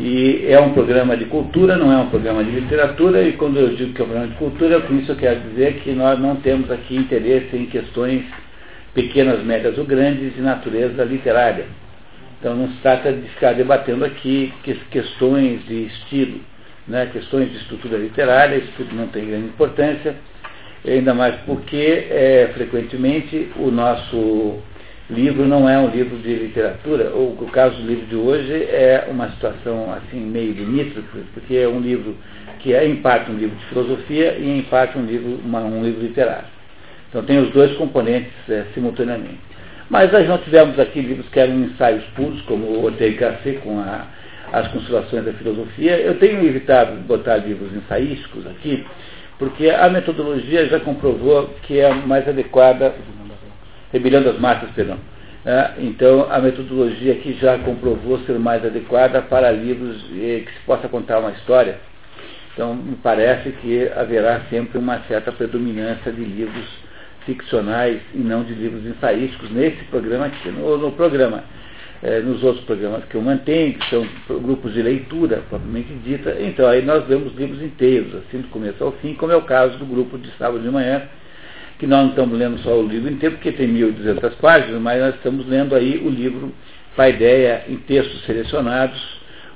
E é um programa de cultura, não é um programa de literatura, e quando eu digo que é um programa de cultura, com isso eu quero dizer que nós não temos aqui interesse em questões pequenas, médias ou grandes de natureza literária. Então não se trata de ficar debatendo aqui questões de estilo, né, questões de estrutura literária, isso tudo não tem grande importância, ainda mais porque é, frequentemente o nosso livro não é um livro de literatura, ou o caso do livro de hoje é uma situação assim meio limítrofe, porque é um livro que é em parte um livro de filosofia e em parte um livro, uma, um livro literário. Então tem os dois componentes é, simultaneamente. Mas nós não tivemos aqui livros que eram ensaios puros, como o Gasset com a, as Consolações da Filosofia. Eu tenho evitado botar livros ensaísticos aqui, porque a metodologia já comprovou que é mais adequada Rebelião das Massas, perdão. É, então, a metodologia aqui já comprovou ser mais adequada para livros eh, que se possa contar uma história. Então, me parece que haverá sempre uma certa predominância de livros ficcionais e não de livros ensaísticos nesse programa aqui, no, no programa. É, nos outros programas que eu mantenho, que são grupos de leitura, propriamente dita, então aí nós lemos livros inteiros, assim, do começo ao fim, como é o caso do grupo de sábado de manhã, que nós não estamos lendo só o livro inteiro, porque tem 1.200 páginas, mas nós estamos lendo aí o livro Paideia em textos selecionados,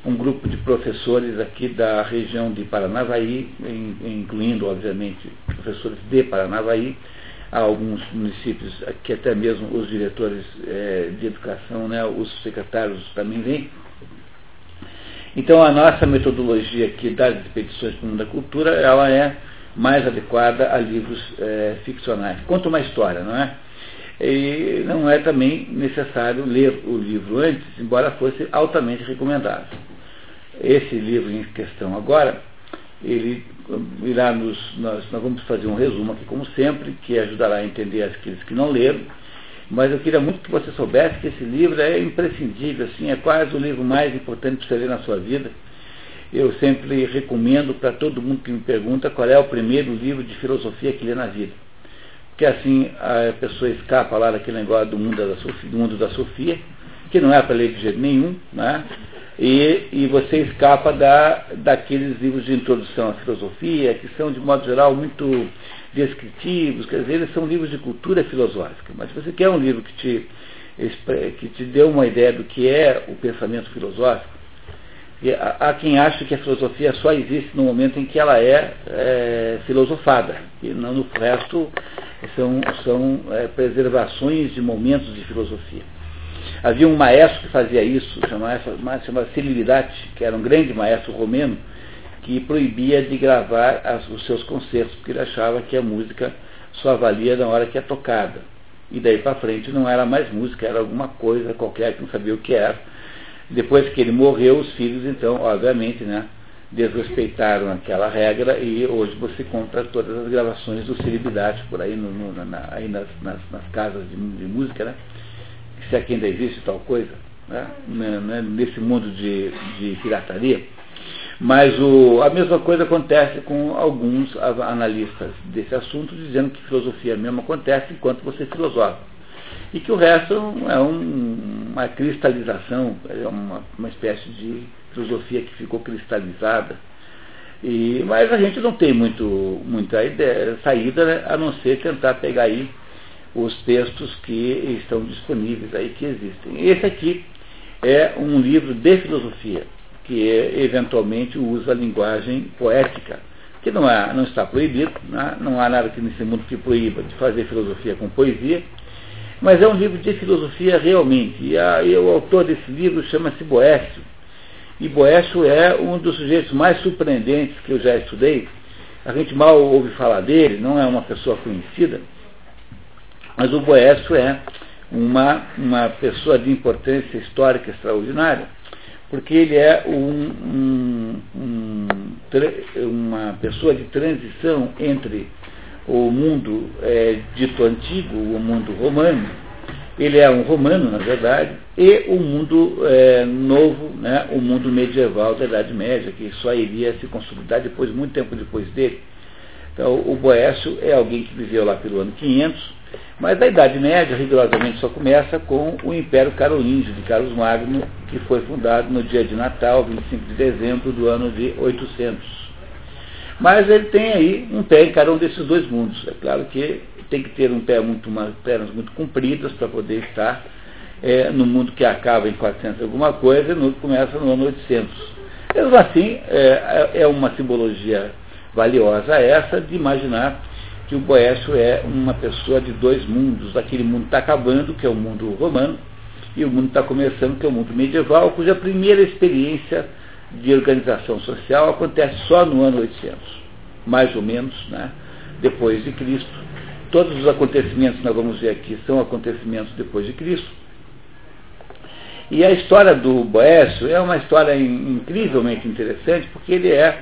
um grupo de professores aqui da região de Paranavaí, incluindo, obviamente, professores de Paranavaí, alguns municípios que até mesmo os diretores é, de educação, né, os secretários também vêm. Então a nossa metodologia aqui das expedições para o mundo da cultura, ela é mais adequada a livros é, ficcionais. Conta uma história, não é? E não é também necessário ler o livro antes, embora fosse altamente recomendado. Esse livro em questão agora, ele irá nos, nós, nós vamos fazer um resumo aqui, como sempre, que ajudará a entender aqueles que não leram. Mas eu queria muito que você soubesse que esse livro é imprescindível, assim, é quase o livro mais importante para você ler na sua vida eu sempre recomendo para todo mundo que me pergunta qual é o primeiro livro de filosofia que lê na vida. Porque assim a pessoa escapa lá daquele negócio do mundo da Sofia, do mundo da Sofia que não é para ler de jeito nenhum, né? E, e você escapa da, daqueles livros de introdução à filosofia, que são, de modo geral, muito descritivos, quer dizer, eles são livros de cultura filosófica. Mas se você quer um livro que te, que te dê uma ideia do que é o pensamento filosófico, há quem acha que a filosofia só existe no momento em que ela é, é filosofada, e não no resto são, são é, preservações de momentos de filosofia. Havia um maestro que fazia isso, Celilidade, que era um grande maestro romeno, que proibia de gravar as, os seus concertos, porque ele achava que a música só valia na hora que é tocada. E daí para frente não era mais música, era alguma coisa qualquer que não sabia o que era depois que ele morreu, os filhos, então, obviamente, né, desrespeitaram aquela regra e hoje você compra todas as gravações do Celibidade por aí, no, no, na, aí nas, nas, nas, casas de, de, música, né? Se aqui ainda existe tal coisa, né? né, né nesse mundo de, de pirataria. Mas o, a mesma coisa acontece com alguns analistas desse assunto, dizendo que filosofia mesmo acontece enquanto você filosofa e que o resto é um, uma cristalização, é uma, uma espécie de filosofia que ficou cristalizada. E, mas a gente não tem muito, muita ideia, saída né, a não ser tentar pegar aí os textos que estão disponíveis aí, que existem. Esse aqui é um livro de filosofia, que é, eventualmente usa a linguagem poética, que não, é, não está proibido, né? não há nada que nesse mundo que proíba de fazer filosofia com poesia, mas é um livro de filosofia realmente. E, a, e o autor desse livro chama-se Boécio. E Boécio é um dos sujeitos mais surpreendentes que eu já estudei. A gente mal ouve falar dele, não é uma pessoa conhecida, mas o Boécio é uma, uma pessoa de importância histórica extraordinária, porque ele é um, um, um, uma pessoa de transição entre o mundo é, dito antigo, o mundo romano, ele é um romano, na verdade, e o mundo é, novo, né, o mundo medieval da Idade Média, que só iria se consolidar depois, muito tempo depois dele. Então, o Boécio é alguém que viveu lá pelo ano 500, mas a Idade Média, rigorosamente, só começa com o Império Carolíngio de Carlos Magno, que foi fundado no dia de Natal, 25 de dezembro do ano de 800. Mas ele tem aí um pé em cada um desses dois mundos. É claro que tem que ter um pé muito, umas pernas muito compridas para poder estar é, no mundo que acaba em 400 alguma coisa e no que começa no ano 800. Mesmo assim, é, é uma simbologia valiosa essa de imaginar que o Boécio é uma pessoa de dois mundos. Aquele mundo está acabando, que é o mundo romano, e o mundo está começando, que é o mundo medieval, cuja primeira experiência de organização social acontece só no ano 800, mais ou menos, né, depois de Cristo. Todos os acontecimentos que nós vamos ver aqui são acontecimentos depois de Cristo. E a história do Boécio é uma história incrivelmente interessante, porque ele é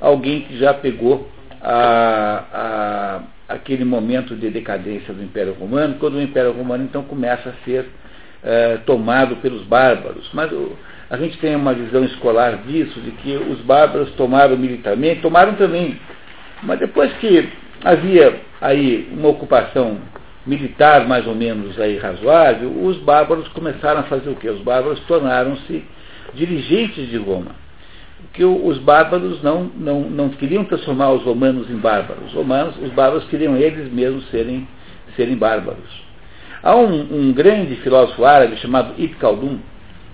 alguém que já pegou a, a, aquele momento de decadência do Império Romano, quando o Império Romano então começa a ser é, tomado pelos bárbaros. Mas o, a gente tem uma visão escolar disso, de que os bárbaros tomaram militarmente, tomaram também. Mas depois que havia aí uma ocupação militar mais ou menos aí razoável, os bárbaros começaram a fazer o quê? Os bárbaros tornaram-se dirigentes de Roma que os bárbaros não, não, não queriam transformar os romanos em bárbaros. Os, romanos, os bárbaros queriam eles mesmos serem, serem bárbaros. Há um, um grande filósofo árabe chamado Ibn Khaldun,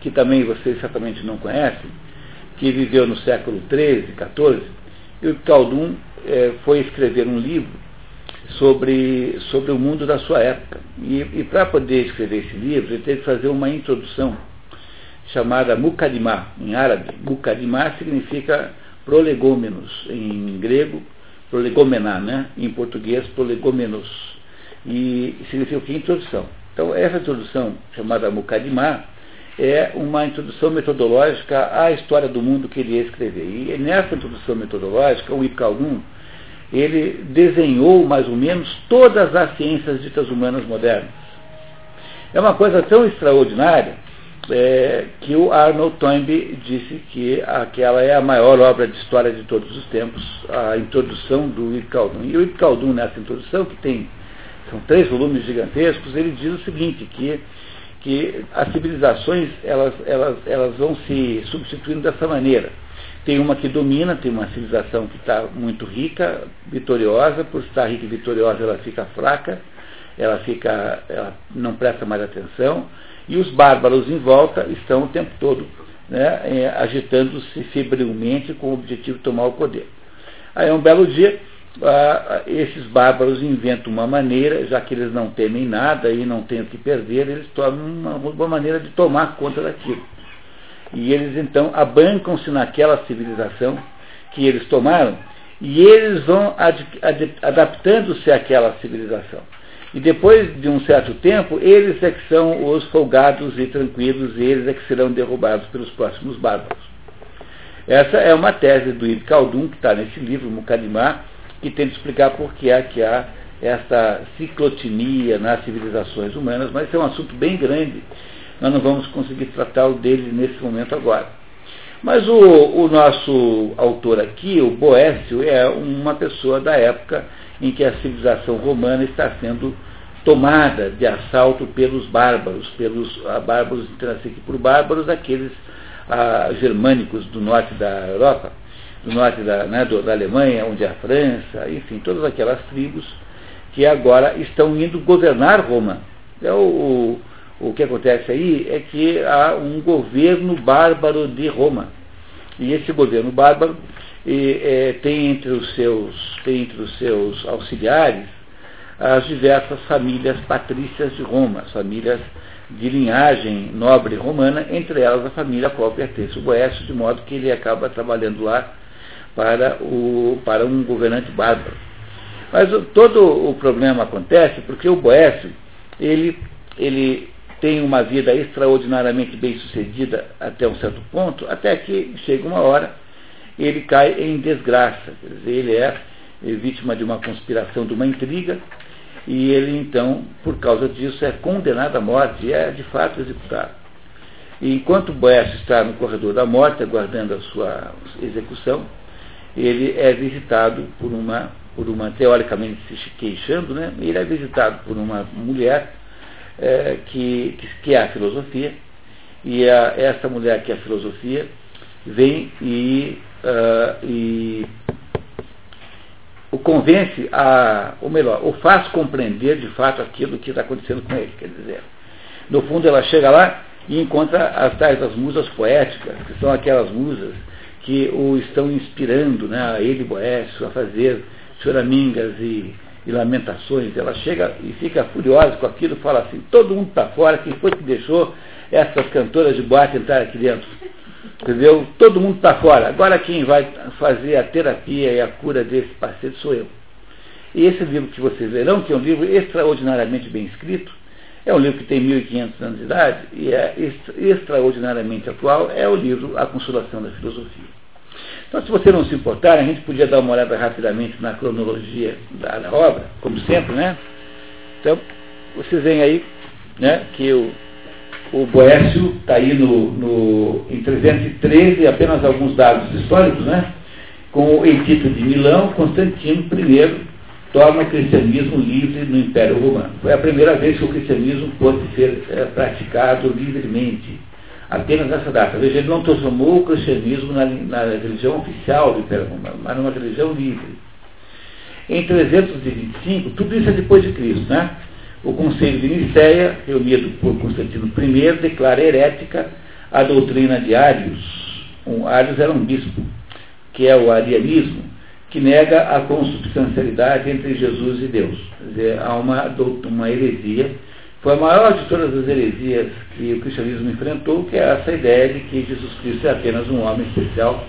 que também vocês certamente não conhecem, que viveu no século XIII, XIV, e o Ibn Khaldun é, foi escrever um livro sobre, sobre o mundo da sua época. E, e para poder escrever esse livro, ele teve que fazer uma introdução chamada Mukadimá, em árabe. Mukadimá significa prolegômenos, em grego, prolegomená, né? em português, prolegômenos. E significa o que? Introdução. Então, essa introdução, chamada Mukadimá, é uma introdução metodológica à história do mundo que ele ia escrever. E nessa introdução metodológica, o Ibn ele desenhou mais ou menos todas as ciências ditas humanas modernas. É uma coisa tão extraordinária é, que o Arnold Toynbee disse que aquela é a maior obra de história de todos os tempos, a introdução do Ibn Khaldun. E o Ibn Khaldun, nessa introdução, que tem são três volumes gigantescos, ele diz o seguinte, que, que as civilizações elas, elas, elas vão se substituindo dessa maneira. Tem uma que domina, tem uma civilização que está muito rica, vitoriosa, por estar rica e vitoriosa ela fica fraca, ela fica, ela não presta mais atenção, e os bárbaros em volta estão o tempo todo né, é, agitando-se febrilmente com o objetivo de tomar o poder. Aí um belo dia, ah, esses bárbaros inventam uma maneira, já que eles não temem nada e não têm o que perder, eles tomam uma, uma maneira de tomar conta daquilo. E eles então abancam-se naquela civilização que eles tomaram e eles vão ad, ad, adaptando-se àquela civilização. E depois de um certo tempo, eles é que são os folgados e tranquilos, e eles é que serão derrubados pelos próximos bárbaros. Essa é uma tese do Ibn Khaldun, que está nesse livro, Mukadimar, que tenta explicar por que é que há essa ciclotimia nas civilizações humanas, mas é um assunto bem grande. Nós não vamos conseguir tratá-lo dele nesse momento agora. Mas o, o nosso autor aqui, o Boécio, é uma pessoa da época em que a civilização romana está sendo tomada de assalto pelos bárbaros, pelos ah, bárbaros, entendendo aqui por bárbaros, aqueles ah, germânicos do norte da Europa, do norte da, né, do, da Alemanha, onde é a França, enfim, todas aquelas tribos que agora estão indo governar Roma. É o, o, o que acontece aí é que há um governo bárbaro de Roma. E esse governo bárbaro e, é, tem, entre os seus, tem entre os seus auxiliares as diversas famílias patrícias de Roma, as famílias de linhagem nobre romana, entre elas a família a qual pertence o Boécio, de modo que ele acaba trabalhando lá para, o, para um governante bárbaro. Mas o, todo o problema acontece porque o Boécio, ele, ele tem uma vida extraordinariamente bem sucedida até um certo ponto, até que chega uma hora ele cai em desgraça. Dizer, ele é vítima de uma conspiração, de uma intriga, e ele então, por causa disso, é condenado à morte e é de fato executado. E enquanto Boécio está no corredor da morte, aguardando a sua execução, ele é visitado por uma por uma, teoricamente se queixando, né? ele é visitado por uma mulher é, que, que, é a filosofia, e a, essa mulher que é a filosofia vem e, uh, e o convence a, ou melhor, o faz compreender de fato aquilo que está acontecendo com ele. Quer dizer, no fundo ela chega lá e encontra as tais das musas poéticas, que são aquelas musas que o estão inspirando, né, a ele Boécio, a fazer choramingas e, e, lamentações. Ela chega e fica furiosa com aquilo, fala assim, todo mundo está fora, quem foi que deixou essas cantoras de boate entrar aqui dentro? Entendeu? Todo mundo está fora. Agora quem vai fazer a terapia e a cura desse paciente sou eu. E esse livro que vocês verão, que é um livro extraordinariamente bem escrito, é um livro que tem 1.500 anos de idade e é extraordinariamente atual, é o livro A Consolação da Filosofia. Então, se você não se importar, a gente podia dar uma olhada rapidamente na cronologia da, da obra, como sempre, né? Então, vocês veem aí né, que o, o Boécio está aí no, no, em 313, apenas alguns dados históricos, né? Com o edito de Milão, Constantino I torna o cristianismo livre no Império Romano. Foi a primeira vez que o cristianismo pôde ser é, praticado livremente. Apenas nessa data. Veja, ele não transformou o cristianismo na, na religião oficial do Império Romano, mas numa religião livre. Em 325, tudo isso é depois de Cristo, né? O Conselho de Nicéia, reunido por Constantino I, declara herética a doutrina de Ários. Um, Ários era um bispo, que é o arianismo, que nega a consubstancialidade entre Jesus e Deus. Quer dizer, há uma, uma heresia. Foi a maior de todas as heresias que o cristianismo enfrentou, que é essa ideia de que Jesus Cristo é apenas um homem especial.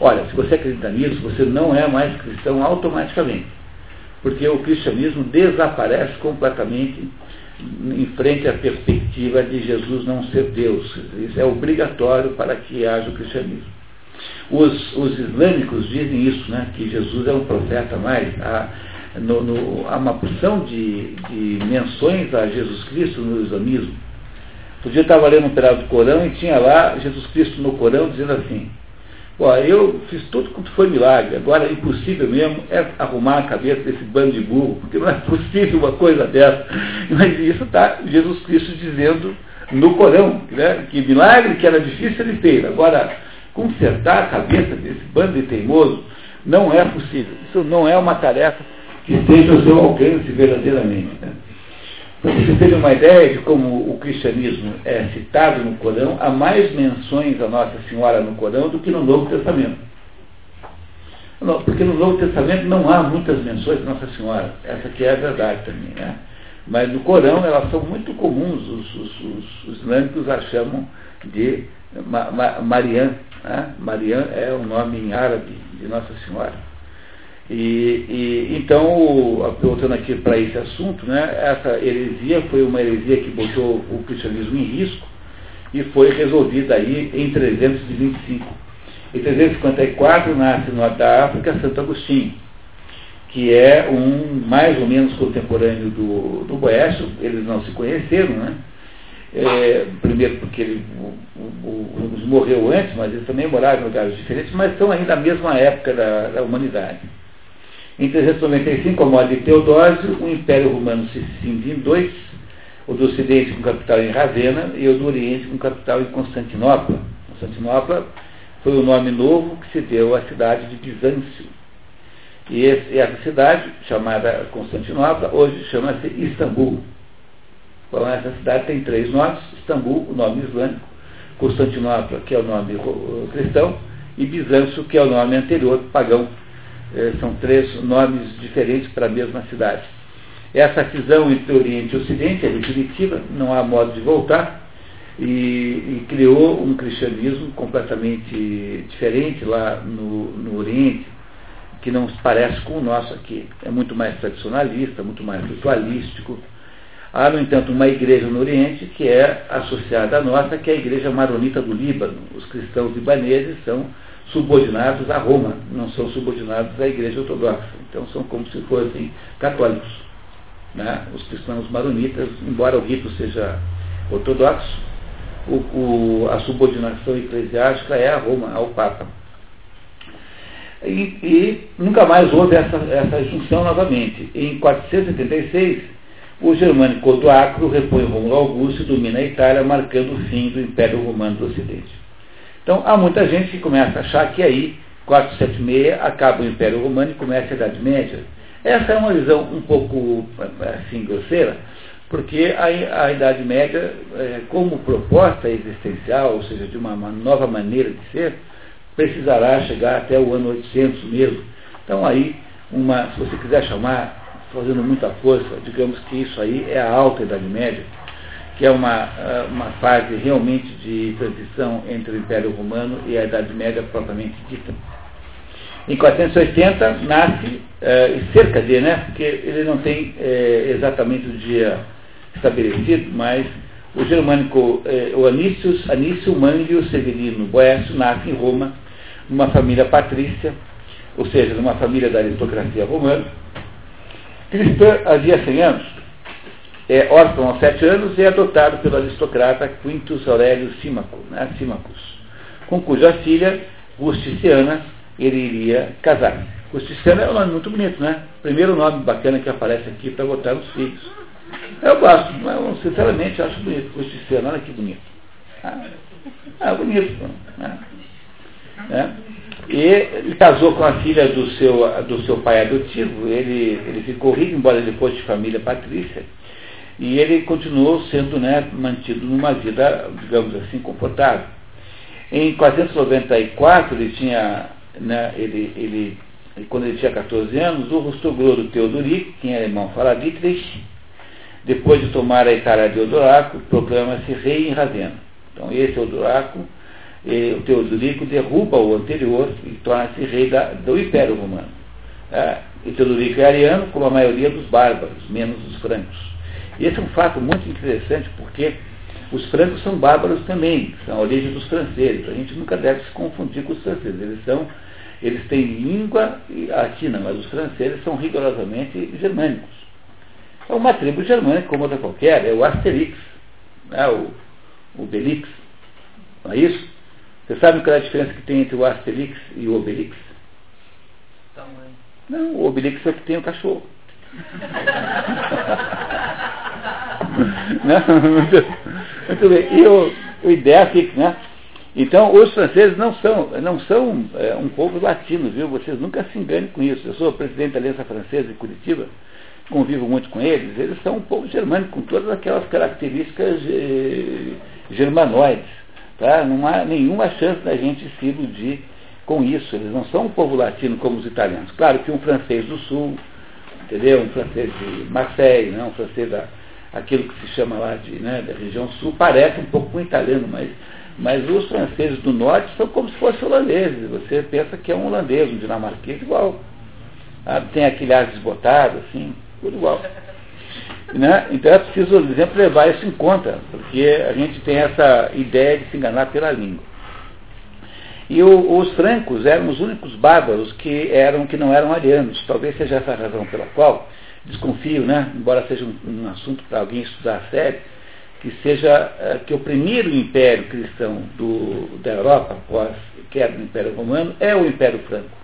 Olha, se você acredita nisso, você não é mais cristão automaticamente. Porque o cristianismo desaparece completamente em frente à perspectiva de Jesus não ser Deus. Isso é obrigatório para que haja o cristianismo. Os, os islâmicos dizem isso, né, que Jesus é um profeta mais. Há, no, no, há uma porção de, de menções a Jesus Cristo no islamismo. Outro dia eu estava lendo um pedaço do Corão e tinha lá Jesus Cristo no Corão dizendo assim, eu fiz tudo quanto foi milagre, agora impossível mesmo é arrumar a cabeça desse bando de burro, porque não é possível uma coisa dessa. Mas isso está Jesus Cristo dizendo no Corão, né, que milagre que era difícil ele fez. Agora, consertar a cabeça desse bando de teimoso não é possível. Isso não é uma tarefa que esteja ao seu alcance verdadeiramente. Né? Para você ter uma ideia de como o cristianismo é citado no Corão, há mais menções a Nossa Senhora no Corão do que no Novo Testamento. porque no Novo Testamento não há muitas menções a Nossa Senhora. Essa aqui é a verdade também. Né? Mas no Corão elas são muito comuns, os, os, os, os islâmicos a chamam de Ma, Ma, Marian. Né? Marian é o nome em árabe de Nossa Senhora. E, e então, voltando aqui para esse assunto, né, essa heresia foi uma heresia que botou o cristianismo em risco e foi resolvida aí em 325. Em 354 nasce no da África Santo Agostinho, que é um mais ou menos contemporâneo do, do Boécio, eles não se conheceram, né? É, primeiro porque ele o, o, morreu antes, mas eles também moraram em lugares diferentes, mas são ainda da mesma época da, da humanidade. Em 395, a morte de Teodósio, o Império Romano se cinge em dois, o do Ocidente com capital em Ravenna e o do Oriente com capital em Constantinopla. Constantinopla foi o nome novo que se deu à cidade de Bizâncio. E essa cidade, chamada Constantinopla, hoje chama-se Istambul. Bom, essa cidade tem três nomes, Istambul, o nome islâmico, Constantinopla, que é o nome cristão, e Bizâncio, que é o nome anterior, pagão. É, são três nomes diferentes para a mesma cidade. Essa cisão entre Oriente e Ocidente é definitiva, não há modo de voltar, e, e criou um cristianismo completamente diferente lá no, no Oriente, que não se parece com o nosso aqui. É muito mais tradicionalista, muito mais ritualístico, Há, no entanto, uma igreja no Oriente que é associada à nossa, que é a igreja maronita do Líbano. Os cristãos libaneses são subordinados a Roma, não são subordinados à igreja ortodoxa. Então são como se fossem católicos. Né? Os cristãos maronitas, embora o rito seja ortodoxo, o, o, a subordinação eclesiástica é a Roma, ao Papa. E, e, nunca mais houve essa, essa junção novamente. Em 476, o germânico Odoacro repõe Rômulo Augusto e domina a Itália, marcando o fim do Império Romano do Ocidente. Então, há muita gente que começa a achar que aí, 476, acaba o Império Romano e começa a Idade Média. Essa é uma visão um pouco, assim, grosseira, porque a, a Idade Média, é, como proposta existencial, ou seja, de uma, uma nova maneira de ser, precisará chegar até o ano 800 mesmo. Então aí, uma, se você quiser chamar, fazendo muita força, digamos que isso aí é a alta Idade Média, que é uma, ah, uma fase realmente de transição entre o Império Romano e a Idade Média propriamente dita. Em 480 nasce, e cerca de, né, porque ele não tem eh, exatamente o dia estabelecido, mas o germânico, eh, o Anício, Anício Manlio Severino Boécio nasce em Roma numa família patrícia, ou seja, numa família da aristocracia romana. Cristã havia 100 anos, é órfão aos 7 anos e é adotado pelo aristocrata Quintus Aurelius Símaco, né, com cuja filha, Justiciana, ele iria casar. Justiciana é um nome muito bonito, né? Primeiro nome bacana que aparece aqui para botar os filhos. Eu gosto, sinceramente acho bonito. Justiciana, olha que bonito. Ah, é bonito. Né? Né? E ele casou com a filha do seu, do seu pai adotivo, ele, ele ficou rico, embora ele fosse de família patrícia, e ele continuou sendo né, mantido numa vida, digamos assim, confortável. Em 494, ele tinha, né, ele, ele, quando ele tinha 14 anos, o Rostoglodo Teodorico, que era irmão fala Dietrich, depois de tomar a Itália de Odoraco, proclama-se rei em Ravenna. Então, esse Odoraco e o Teodorico derruba o anterior e torna-se rei da, do Império Romano. É, e Teodorico é ariano, como a maioria dos bárbaros, menos os francos. E esse é um fato muito interessante porque os francos são bárbaros também, são a origem dos franceses. A gente nunca deve se confundir com os franceses. Eles são, eles têm língua latina, mas os franceses são rigorosamente germânicos. É uma tribo germânica como outra qualquer, é o Asterix, é o, o Belix, não é isso? Você sabe qual é a diferença que tem entre o Asterix e o Obelix? Tamanho. Não, o Obelix é que tem o cachorro. Não, muito bem. E o, o Idéfix, né? Então, os franceses não são, não são é, um povo latino, viu? Vocês nunca se enganem com isso. Eu sou presidente da Aliança Francesa em Curitiba, convivo muito com eles. Eles são um povo germânico, com todas aquelas características eh, germanoides. Tá? Não há nenhuma chance da gente se iludir com isso. Eles não são um povo latino como os italianos. Claro que um francês do sul, entendeu? Um francês de Marseille, né? um francês da, aquilo que se chama lá de, né, da região sul, parece um pouco com um italiano, mas, mas os franceses do norte são como se fossem holandeses. Você pensa que é um holandês, um dinamarquês igual. Ah, tem aquele ar desbotado, assim, tudo igual. Né? Então é preciso, por exemplo, levar isso em conta, porque a gente tem essa ideia de se enganar pela língua. E o, os francos eram os únicos bárbaros que, eram, que não eram arianos. Talvez seja essa a razão pela qual, desconfio, né? embora seja um, um assunto para alguém estudar a sério, que seja uh, que o primeiro império cristão do, da Europa, após queda do Império Romano, é o Império Franco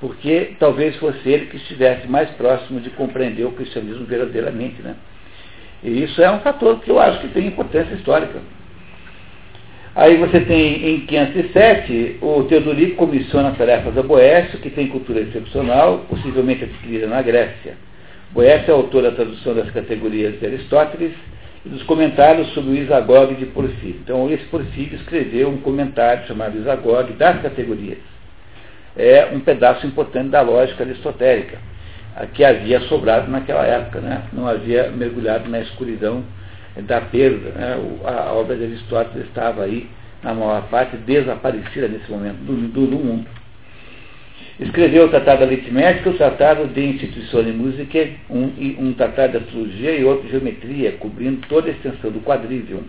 porque talvez fosse ele que estivesse mais próximo de compreender o cristianismo verdadeiramente. Né? E isso é um fator que eu acho que tem importância histórica. Aí você tem em 507 o Teodorico comissiona tarefas a Boécio, que tem cultura excepcional, possivelmente adquirida na Grécia. Boécio é autor da tradução das categorias de Aristóteles e dos comentários sobre o Isagogue de Porfírio. Então, esse Porfírio escreveu um comentário chamado Isagogue das categorias é um pedaço importante da lógica aristotélica, que havia sobrado naquela época, né? não havia mergulhado na escuridão da perda. Né? A obra de Aristóteles estava aí, na maior parte, desaparecida nesse momento do, do, do mundo. Escreveu o Tratado Aritmético, o Tratado de Instituição de Música, um, um tratado de astrologia e outro de geometria, cobrindo toda a extensão do quadrivium.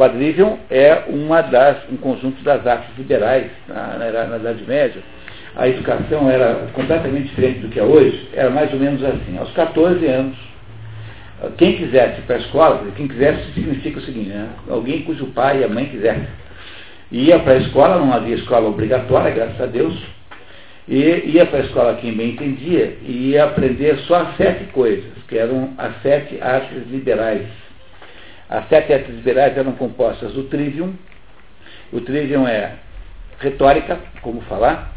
Quadrivium é uma das, um conjunto das artes liberais na, na, na Idade Média. A educação era completamente diferente do que é hoje, era mais ou menos assim. Aos 14 anos, quem quisesse ir para a escola, quem quisesse significa o seguinte, né? alguém cujo pai e a mãe quisessem. Ia para a escola, não havia escola obrigatória, graças a Deus, e ia para a escola quem bem entendia e ia aprender só sete coisas, que eram as sete artes liberais. As sete artes liberais eram compostas do trivium. O trivium é retórica, como falar,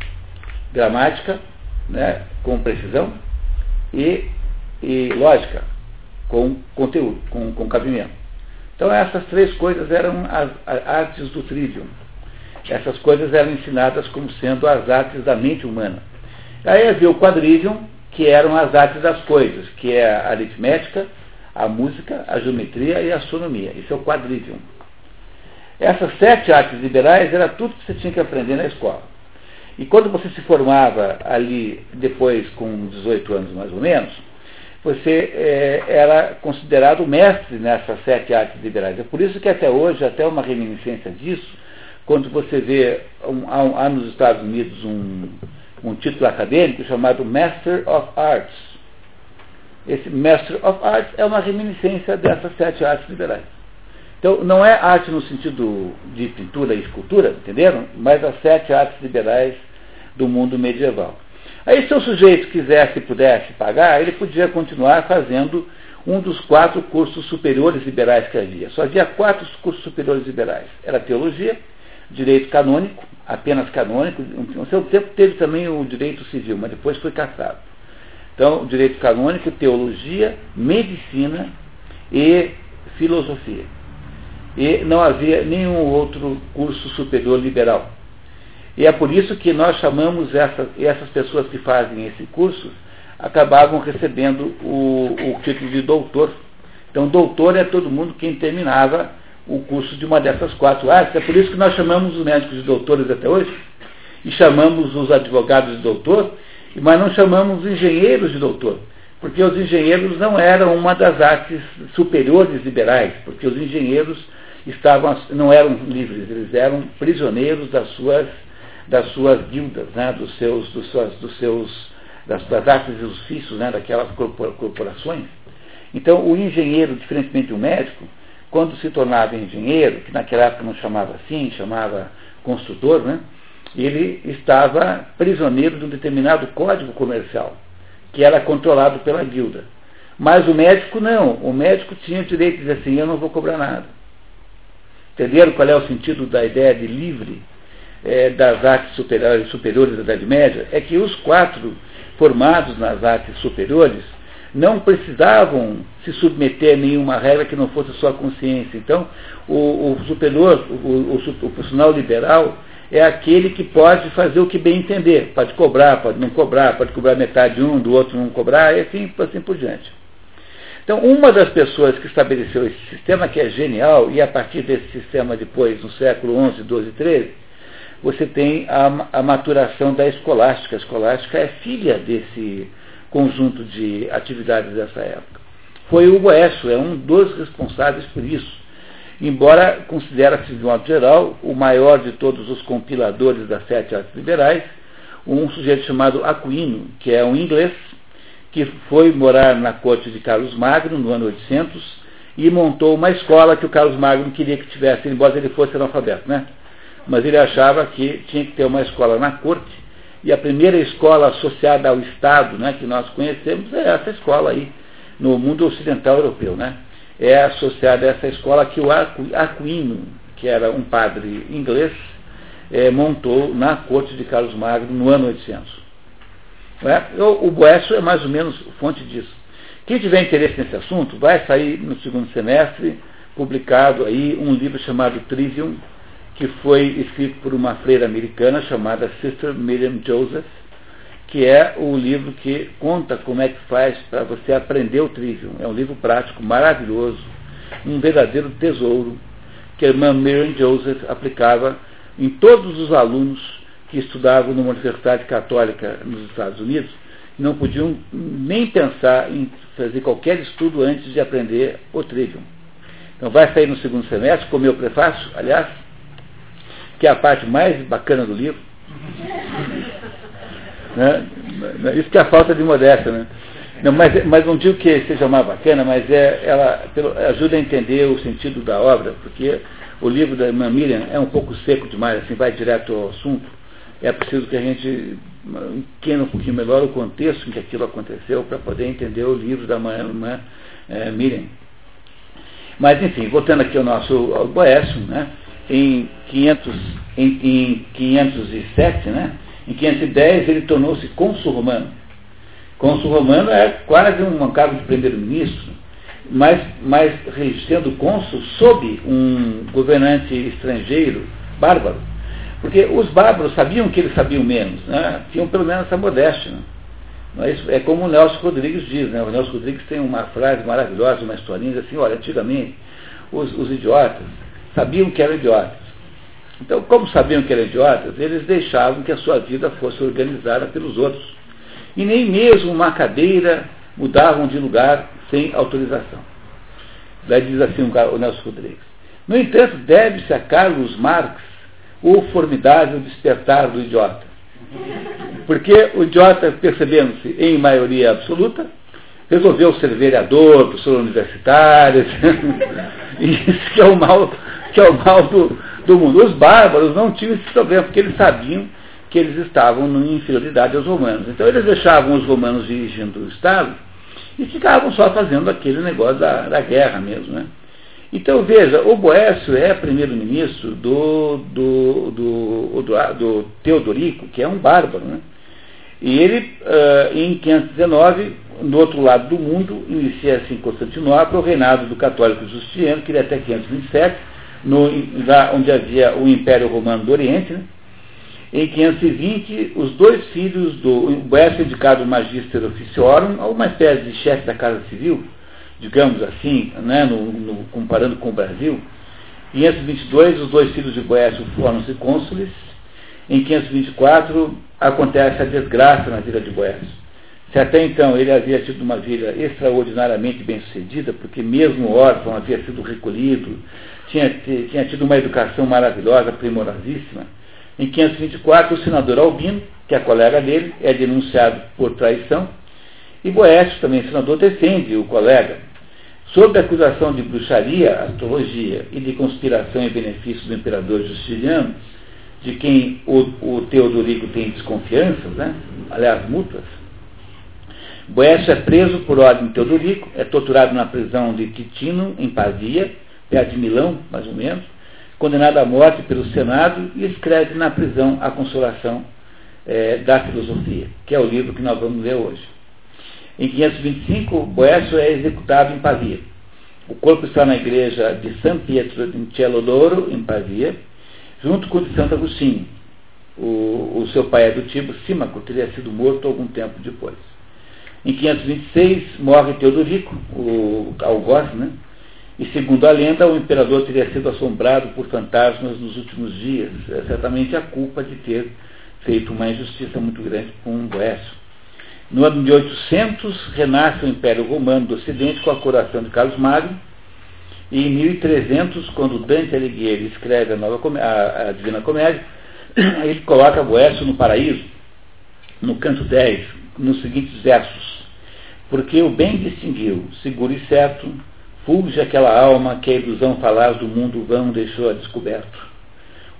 gramática, né, com precisão, e, e lógica, com conteúdo, com, com cabimento. Então essas três coisas eram as, as artes do trivium. Essas coisas eram ensinadas como sendo as artes da mente humana. Aí havia o quadrivium, que eram as artes das coisas, que é a aritmética, a música, a geometria e a astronomia. Isso é o quadrivium. Essas sete artes liberais era tudo que você tinha que aprender na escola. E quando você se formava ali, depois com 18 anos mais ou menos, você é, era considerado mestre nessas sete artes liberais. É por isso que até hoje, até uma reminiscência disso, quando você vê, um, há, há, nos Estados Unidos um, um título acadêmico chamado Master of Arts. Esse Master of Arts é uma reminiscência dessas sete artes liberais. Então, não é arte no sentido de pintura e escultura, entenderam? Mas as sete artes liberais do mundo medieval. Aí, se o sujeito quisesse e pudesse pagar, ele podia continuar fazendo um dos quatro cursos superiores liberais que havia. Só havia quatro cursos superiores liberais. Era teologia, direito canônico, apenas canônico. No seu tempo teve também o direito civil, mas depois foi caçado. Então, direito canônico, teologia, medicina e filosofia. E não havia nenhum outro curso superior liberal. E é por isso que nós chamamos essas, essas pessoas que fazem esse curso, acabavam recebendo o, o título de doutor. Então, doutor é todo mundo quem terminava o curso de uma dessas quatro artes. É por isso que nós chamamos os médicos de doutores até hoje, e chamamos os advogados de doutor, mas não chamamos os engenheiros de doutor, porque os engenheiros não eram uma das artes superiores liberais, porque os engenheiros estavam, não eram livres, eles eram prisioneiros das suas, das suas guildas, né, dos seus, dos suas, dos seus, das, das artes e ofícios né, daquelas corporações. Então, o engenheiro, diferentemente do médico, quando se tornava engenheiro, que naquela época não chamava assim, chamava construtor, né? Ele estava prisioneiro de um determinado código comercial, que era controlado pela guilda. Mas o médico não, o médico tinha o direito de dizer assim, eu não vou cobrar nada. Entenderam qual é o sentido da ideia de livre é, das artes superiores, superiores da Idade Média? É que os quatro formados nas artes superiores não precisavam se submeter a nenhuma regra que não fosse sua consciência. Então, o, o superior, o, o, o, profissional liberal, é aquele que pode fazer o que bem entender. Pode cobrar, pode não cobrar, pode cobrar metade de um, do outro não cobrar, e assim, assim por diante. Então, uma das pessoas que estabeleceu esse sistema, que é genial, e a partir desse sistema depois, no século XI, XII, XIII, você tem a, a maturação da escolástica. A escolástica é filha desse conjunto de atividades dessa época. Foi o Boécio, é um dos responsáveis por isso. Embora considera-se, de modo geral, o maior de todos os compiladores das sete artes liberais, um sujeito chamado Aquino, que é um inglês, que foi morar na corte de Carlos Magno no ano 800 e montou uma escola que o Carlos Magno queria que tivesse, embora ele fosse analfabeto, né? Mas ele achava que tinha que ter uma escola na corte e a primeira escola associada ao Estado né, que nós conhecemos é essa escola aí, no mundo ocidental europeu. Né? É associada a essa escola que o Aquino, que era um padre inglês, é, montou na corte de Carlos Magno no ano 800. É? O, o Boécio é mais ou menos fonte disso. Quem tiver interesse nesse assunto, vai sair no segundo semestre, publicado aí um livro chamado Trivium, que foi escrito por uma freira americana chamada Sister Miriam Joseph, que é o livro que conta como é que faz para você aprender o trivium. É um livro prático maravilhoso, um verdadeiro tesouro que a irmã Miriam Joseph aplicava em todos os alunos que estudavam numa universidade católica nos Estados Unidos não podiam nem pensar em fazer qualquer estudo antes de aprender o trivium. Então vai sair no segundo semestre, com o meu prefácio, aliás, que é a parte mais bacana do livro. né? Isso que é a falta de modéstia, né? Não, mas, mas não digo que seja mais bacana, mas é, ela ajuda a entender o sentido da obra, porque o livro da irmã Miriam é um pouco seco demais, assim, vai direto ao assunto. É preciso que a gente entenda um pouquinho melhor o contexto em que aquilo aconteceu para poder entender o livro da irmã é, Miriam. Mas, enfim, voltando aqui ao nosso Boécio, né, em, 500, em, em 507, né, em 510 ele tornou-se cônsul romano. Cônsul romano é quase um cargo de primeiro-ministro, mas, mas sendo cônsul sob um governante estrangeiro bárbaro. Porque os bárbaros sabiam que eles sabiam menos, né? tinham pelo menos essa modéstia. Né? Mas é como o Nelson Rodrigues diz, né? o Nelson Rodrigues tem uma frase maravilhosa, uma historinha assim, olha, antigamente os, os idiotas sabiam que eram idiotas. Então, como sabiam que eram idiotas, eles deixavam que a sua vida fosse organizada pelos outros. E nem mesmo uma cadeira mudavam de lugar sem autorização. Daí diz assim o Nelson Rodrigues. No entanto, deve-se a Carlos Marx o formidável despertar do idiota. Porque o idiota, percebendo-se em maioria absoluta, resolveu ser vereador, professor universitário, isso que é o mal, que é o mal do, do mundo. Os bárbaros não tinham esse problema, porque eles sabiam que eles estavam em inferioridade aos romanos. Então eles deixavam os romanos dirigindo o Estado e ficavam só fazendo aquele negócio da, da guerra mesmo. Né? Então veja, o Boécio é primeiro-ministro do, do, do, do, do Teodorico, que é um bárbaro. Né? E ele, uh, em 519, no outro lado do mundo, inicia-se em Constantinopla o reinado do católico Justiniano, que iria até 527, no, onde havia o Império Romano do Oriente. Né? Em 520, os dois filhos do Boécio indicado Magister Officiorum, uma espécie de chefe da Casa Civil, digamos assim, né, no, no, comparando com o Brasil. Em 522, os dois filhos de Boécio foram-se cônsules. Em 524, acontece a desgraça na vida de Boécio. Se até então ele havia tido uma vida extraordinariamente bem sucedida, porque mesmo órfão havia sido recolhido, tinha, tinha tido uma educação maravilhosa, primorosíssima, em 524, o senador Albino, que é colega dele, é denunciado por traição, e Boécio, também senador, defende o colega. Sob a acusação de bruxaria, astrologia e de conspiração em benefício do imperador Justiniano, de quem o, o Teodorico tem desconfianças, né? aliás, mútuas, Boécio é preso por ordem de Teodorico, é torturado na prisão de Titino, em Pavia, perto de Milão, mais ou menos, condenado à morte pelo Senado e escreve na prisão A Consolação é, da Filosofia, que é o livro que nós vamos ler hoje. Em 525, Boécio é executado em Pavia. O corpo está na igreja de San Pietro in Cielo d'Oro, em Pavia, junto com o de Santo Agostinho. O, o seu pai adotivo, Símaco, teria sido morto algum tempo depois. Em 526, morre Teodorico, o algoz, né? E segundo a lenda, o imperador teria sido assombrado por fantasmas nos últimos dias. É certamente a culpa de ter feito uma injustiça muito grande com Boécio. No ano de 800, renasce o Império Romano do Ocidente com a coroação de Carlos Magno. E em 1300, quando Dante Alighieri escreve a, nova, a, a Divina Comédia, ele coloca Boécio no paraíso, no canto 10, nos seguintes versos. Porque o bem distinguiu, seguro e certo, Fulge aquela alma que a ilusão falaz do mundo vão deixou a descoberto.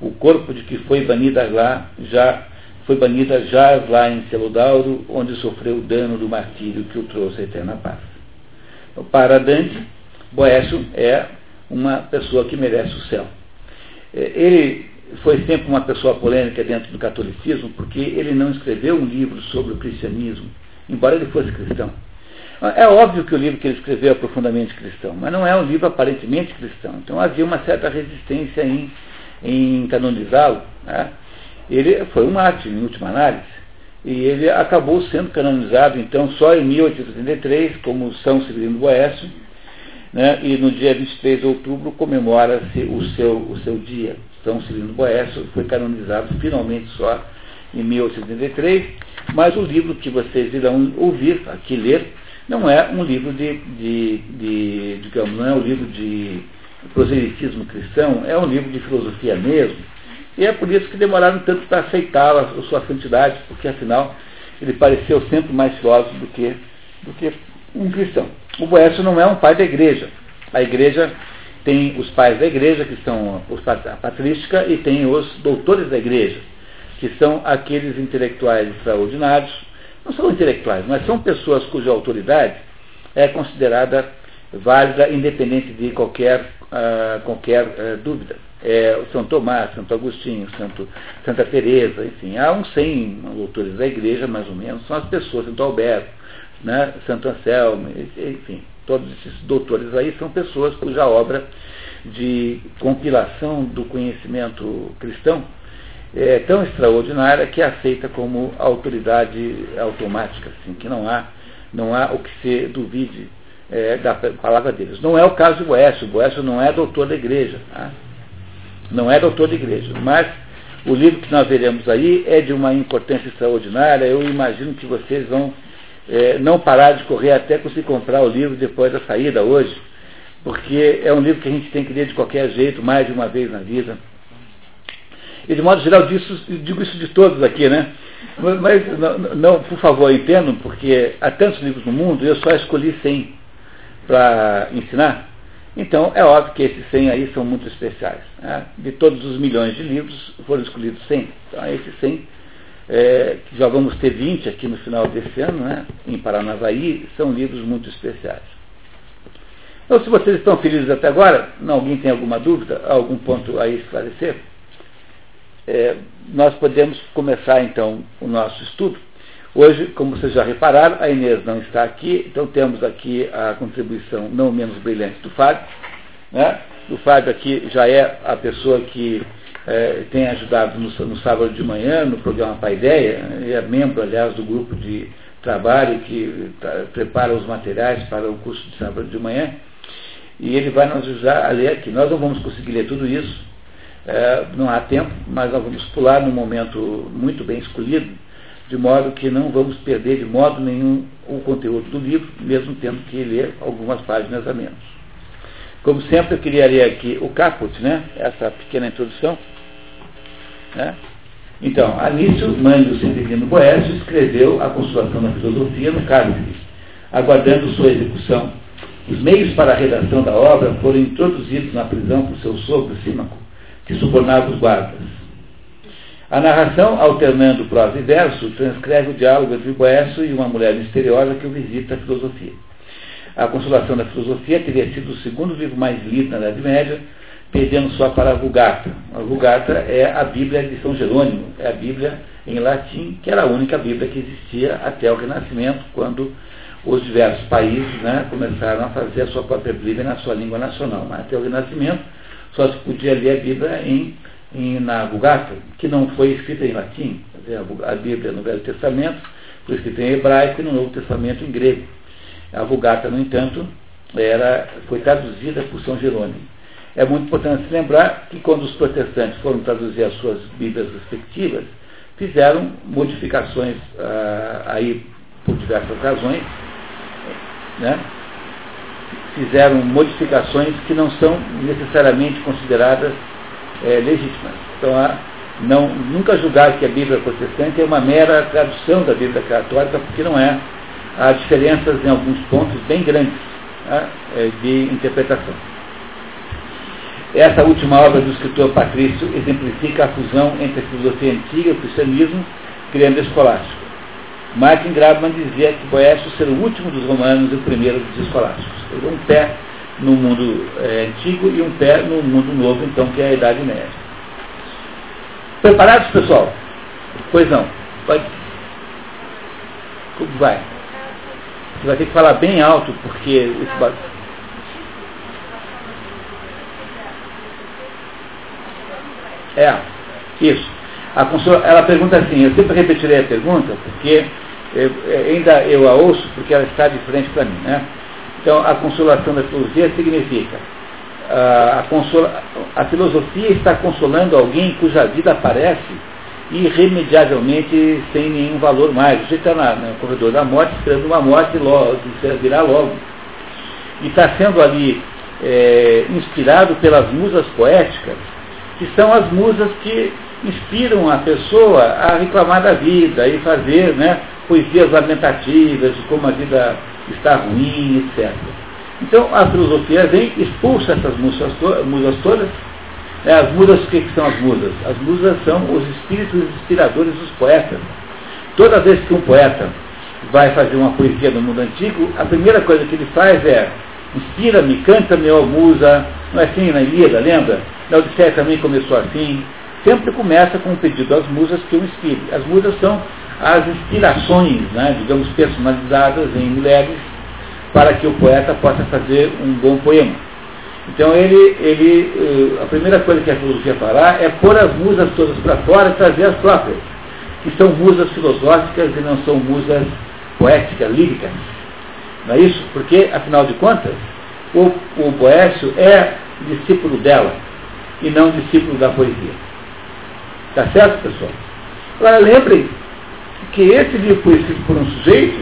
O corpo de que foi banida lá, já foi banida já lá em Celodauro, onde sofreu o dano do martírio que o trouxe à eterna paz. Para Dante, Boécio é uma pessoa que merece o céu. É, ele foi sempre uma pessoa polêmica dentro do catolicismo, porque ele não escreveu um livro sobre o cristianismo, embora ele fosse cristão. É óbvio que o livro que ele escreveu é profundamente cristão, mas não é um livro aparentemente cristão. Então havia uma certa resistência em, em canonizá-lo. Né? Ele foi um mártir, em última análise. E ele acabou sendo canonizado, então, só em 1883, como São Severino Boécio, né? e no dia 23 de outubro comemora-se o seu, o seu dia. São Severino Boécio foi canonizado finalmente só em 1883, mas o livro que vocês irão ouvir, aqui ler, não é um livro de, de, de, digamos, não é um livro de proselitismo cristão, é um livro de filosofia mesmo. E é por isso que demoraram tanto para aceitar a, sua santidade, porque afinal ele pareceu sempre mais filósofo do que, do que um cristão. O Boécio não é um pai da igreja. A igreja tem os pais da igreja, que são a patrística, e tem os doutores da igreja, que são aqueles intelectuais extraordinários, não são intelectuais, mas são pessoas cuja autoridade é considerada válida, independente de qualquer, uh, qualquer uh, dúvida. É, São Tomás, Santo Agostinho, Santo, Santa Teresa, enfim, há uns 100 autores da igreja, mais ou menos, são as pessoas, Santo Alberto, né, Santo Anselmo, enfim, todos esses doutores aí são pessoas cuja obra de compilação do conhecimento cristão é tão extraordinária que é aceita como autoridade automática, assim, que não há, não há o que se duvide é, da palavra deles. Não é o caso de Boécio, Boécio não é doutor da igreja, tá? não é doutor da igreja, mas o livro que nós veremos aí é de uma importância extraordinária, eu imagino que vocês vão é, não parar de correr até conseguir comprar o livro depois da saída hoje, porque é um livro que a gente tem que ler de qualquer jeito, mais de uma vez na vida. E de modo geral, disso, digo isso de todos aqui, né? Mas, não, não, por favor, entendam, porque há tantos livros no mundo, eu só escolhi 100 para ensinar. Então, é óbvio que esses 100 aí são muito especiais. Né? De todos os milhões de livros, foram escolhidos 100. Então, esses 100, é, já vamos ter 20 aqui no final desse ano, né? em Paranavaí, são livros muito especiais. Então, se vocês estão felizes até agora, não, alguém tem alguma dúvida, algum ponto a esclarecer? É, nós podemos começar então o nosso estudo. Hoje, como vocês já repararam, a Inês não está aqui, então temos aqui a contribuição não menos brilhante do Fábio. Né? O Fábio aqui já é a pessoa que é, tem ajudado no, no, sábado de manhã, no programa Pai Ideia, é membro, aliás, do grupo de trabalho que tá, prepara os materiais para o curso de sábado de manhã. E ele vai nos ajudar a ler aqui. Nós não vamos conseguir ler tudo isso, é, não há tempo, mas nós vamos pular num momento muito bem escolhido, de modo que não vamos perder de modo nenhum o conteúdo do livro, mesmo tendo que ler algumas páginas a menos. Como sempre, eu queria ler aqui o caput, né? essa pequena introdução. Né? Então, Anício Mânlio Severino Boésio escreveu a Consolação da Filosofia no cárcere, aguardando sua execução. Os meios para a redação da obra foram introduzidos na prisão por seu sogro Símaco, que subornava os guardas. A narração, alternando prosa e verso, transcreve o diálogo entre Boécio e uma mulher misteriosa que o visita a filosofia. A Consolação da Filosofia teria sido o segundo livro mais lido na Idade Média, perdendo só para a Vulgata. A Vulgata é a Bíblia de São Jerônimo, é a Bíblia em latim, que era a única Bíblia que existia até o Renascimento, quando os diversos países né, começaram a fazer a sua própria Bíblia na sua língua nacional. Mas até o Renascimento só se podia ler a Bíblia em, em, na Vulgata, que não foi escrita em latim. A Bíblia no Velho Testamento foi escrita em hebraico e no Novo Testamento em grego. A Vulgata, no entanto, era, foi traduzida por São Jerônimo. É muito importante se lembrar que quando os protestantes foram traduzir as suas Bíblias respectivas, fizeram modificações ah, aí por diversas razões, né? Fizeram modificações que não são necessariamente consideradas é, legítimas. Então, há, não, nunca julgar que a Bíblia protestante é uma mera tradução da Bíblia católica, porque não é. Há diferenças em alguns pontos bem grandes né, de interpretação. Essa última obra do escritor Patrício exemplifica a fusão entre a filosofia antiga e o cristianismo, criando escolástico. Martin Grabman dizia que Boécio ser o último dos romanos e o primeiro dos escolásticos. Um pé no mundo é, antigo e um pé no mundo novo, então, que é a Idade Média. Preparados, pessoal? Pois não. Pode. Como vai? Você vai ter que falar bem alto, porque esse É, isso. A ela pergunta assim, eu sempre repetirei a pergunta, porque eu, ainda eu a ouço, porque ela está de frente para mim. Né? Então, a consolação da filosofia significa a, consola, a filosofia está consolando alguém cuja vida aparece irremediavelmente sem nenhum valor mais. Você está na, no corredor da morte, esperando uma morte logo, virá logo. E está sendo ali é, inspirado pelas musas poéticas, que são as musas que inspiram a pessoa a reclamar da vida e fazer né, poesias lamentativas de como a vida está ruim, etc. Então a filosofia vem, expulsa essas musas, musas todas. Né? As musas, o que, que são as musas? As musas são os espíritos inspiradores dos poetas. Toda vez que um poeta vai fazer uma poesia no mundo antigo, a primeira coisa que ele faz é inspira-me, canta-me, ó musa, não é assim na Ilíada, lembra? Na Odisseia também começou assim. Sempre começa com um pedido às musas que o inspire. As musas são as inspirações, né, digamos, personalizadas em mulheres, para que o poeta possa fazer um bom poema. Então ele, ele, eh, a primeira coisa que a filosofia fará é pôr as musas todas para fora e trazer as próprias, que são musas filosóficas e não são musas poéticas, líricas. Não é isso? Porque, afinal de contas, o, o é discípulo dela e não discípulo da poesia. Tá certo, pessoal? Agora lembrem que esse livro foi escrito por um sujeito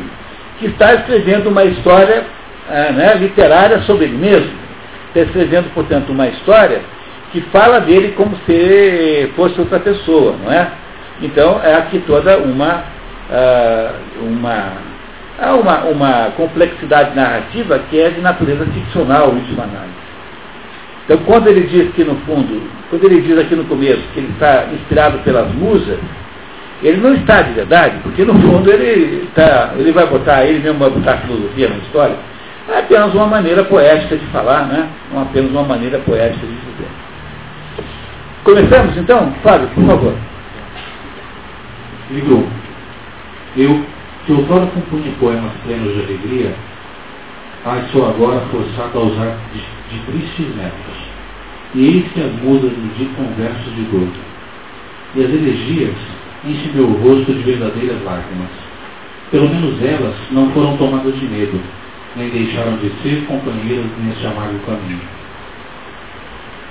que está escrevendo uma história ah, né, literária sobre ele mesmo. Está escrevendo, portanto, uma história que fala dele como se fosse outra pessoa, não é? Então, é aqui toda uma, ah, uma, há uma, uma complexidade narrativa que é de natureza ficcional, última análise. Então, quando ele diz que, no fundo, quando ele diz aqui no começo que ele está inspirado pelas musas, ele não está de verdade, porque no fundo ele, está, ele vai botar, ele mesmo vai botar filosofia na história. É apenas uma maneira poética de falar, né? Não apenas uma maneira poética de dizer. Começamos então? Fábio, por favor. Livro Eu, que outrora compunha poemas plenos de alegria, ai sou agora forçado a usar de tristes métodos. E eis que as musas me dictam versos de dor. E as elegias enche meu rosto de verdadeiras lágrimas. Pelo menos elas não foram tomadas de medo, nem deixaram de ser companheiras nesse amargo caminho.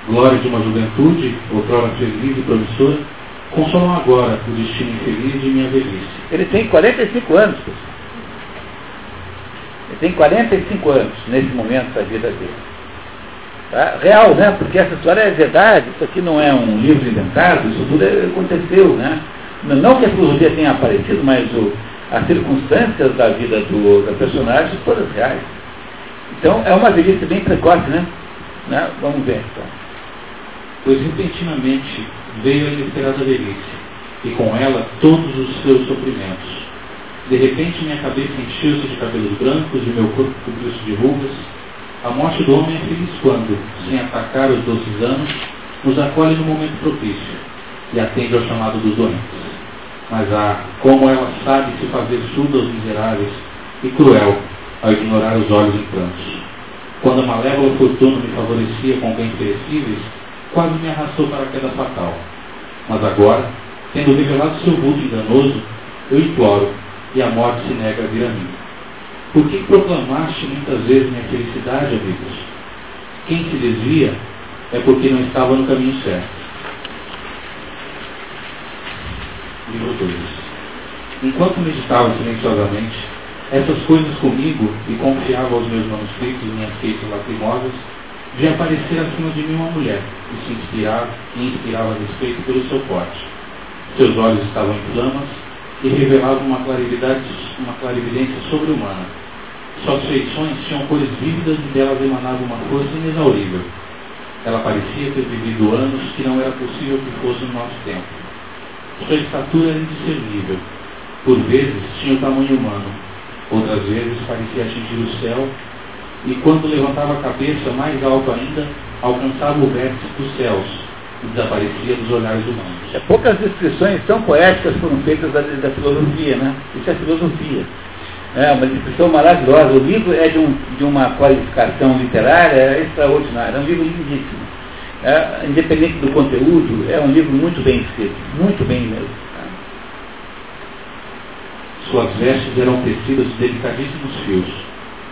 Glória de uma juventude, outrora feliz e promissora, consolam agora o destino infeliz de minha velhice. Ele tem 45 anos, pessoal. Ele tem 45 anos nesse momento da vida dele. Tá? Real, né? Porque essa história é verdade, isso aqui não é um livro inventado, isso tudo aconteceu, né? Não que a filosofia tenha aparecido, mas o, as circunstâncias da vida do, da personagem são todas reais. Então é uma velhice bem precoce, né? né? Vamos ver então. Pois repentinamente veio a inesperada velhice, e com ela todos os seus sofrimentos. De repente minha cabeça encheu-se de cabelos brancos e meu corpo cobriu-se de rugas. A morte do homem é feliz quando, sem atacar os doces anos, nos acolhe no momento propício e atende ao chamado dos doentes mas ah, como ela sabe se fazer surda aos miseráveis e cruel ao ignorar os olhos em prantos. Quando a malévola fortuna me favorecia com bens perecíveis, quase me arrastou para a queda fatal. Mas agora, tendo revelado seu vulto enganoso, eu imploro, e a morte se nega a vir a mim. Por que proclamaste muitas vezes minha felicidade, amigos? Quem se desvia é porque não estava no caminho certo. livro 2. Enquanto meditava silenciosamente essas coisas comigo e confiava aos meus manuscritos e minhas queixas lacrimosas, vi aparecer acima de mim uma mulher que se inspirava e inspirava respeito pelo seu porte. Seus olhos estavam em flamas e revelavam uma clarividade, uma clarividência sobre-humana. Suas feições tinham cores vívidas e delas emanava uma força inexaurível. Ela parecia ter vivido anos que não era possível que fosse no nosso tempo. Sua estatura era indiscernível. Por vezes tinha o tamanho humano, outras vezes parecia atingir o céu, e quando levantava a cabeça mais alto ainda, alcançava o vértice dos céus e desaparecia dos olhares humanos. É, poucas descrições tão poéticas foram feitas da, da filosofia, né? Isso é filosofia. É uma descrição maravilhosa. O livro é de, um, de uma qualificação literária extraordinária. É um livro lindíssimo é, independente do conteúdo, é um livro muito bem escrito, muito bem mesmo. Suas vestes eram tecidas de delicadíssimos fios,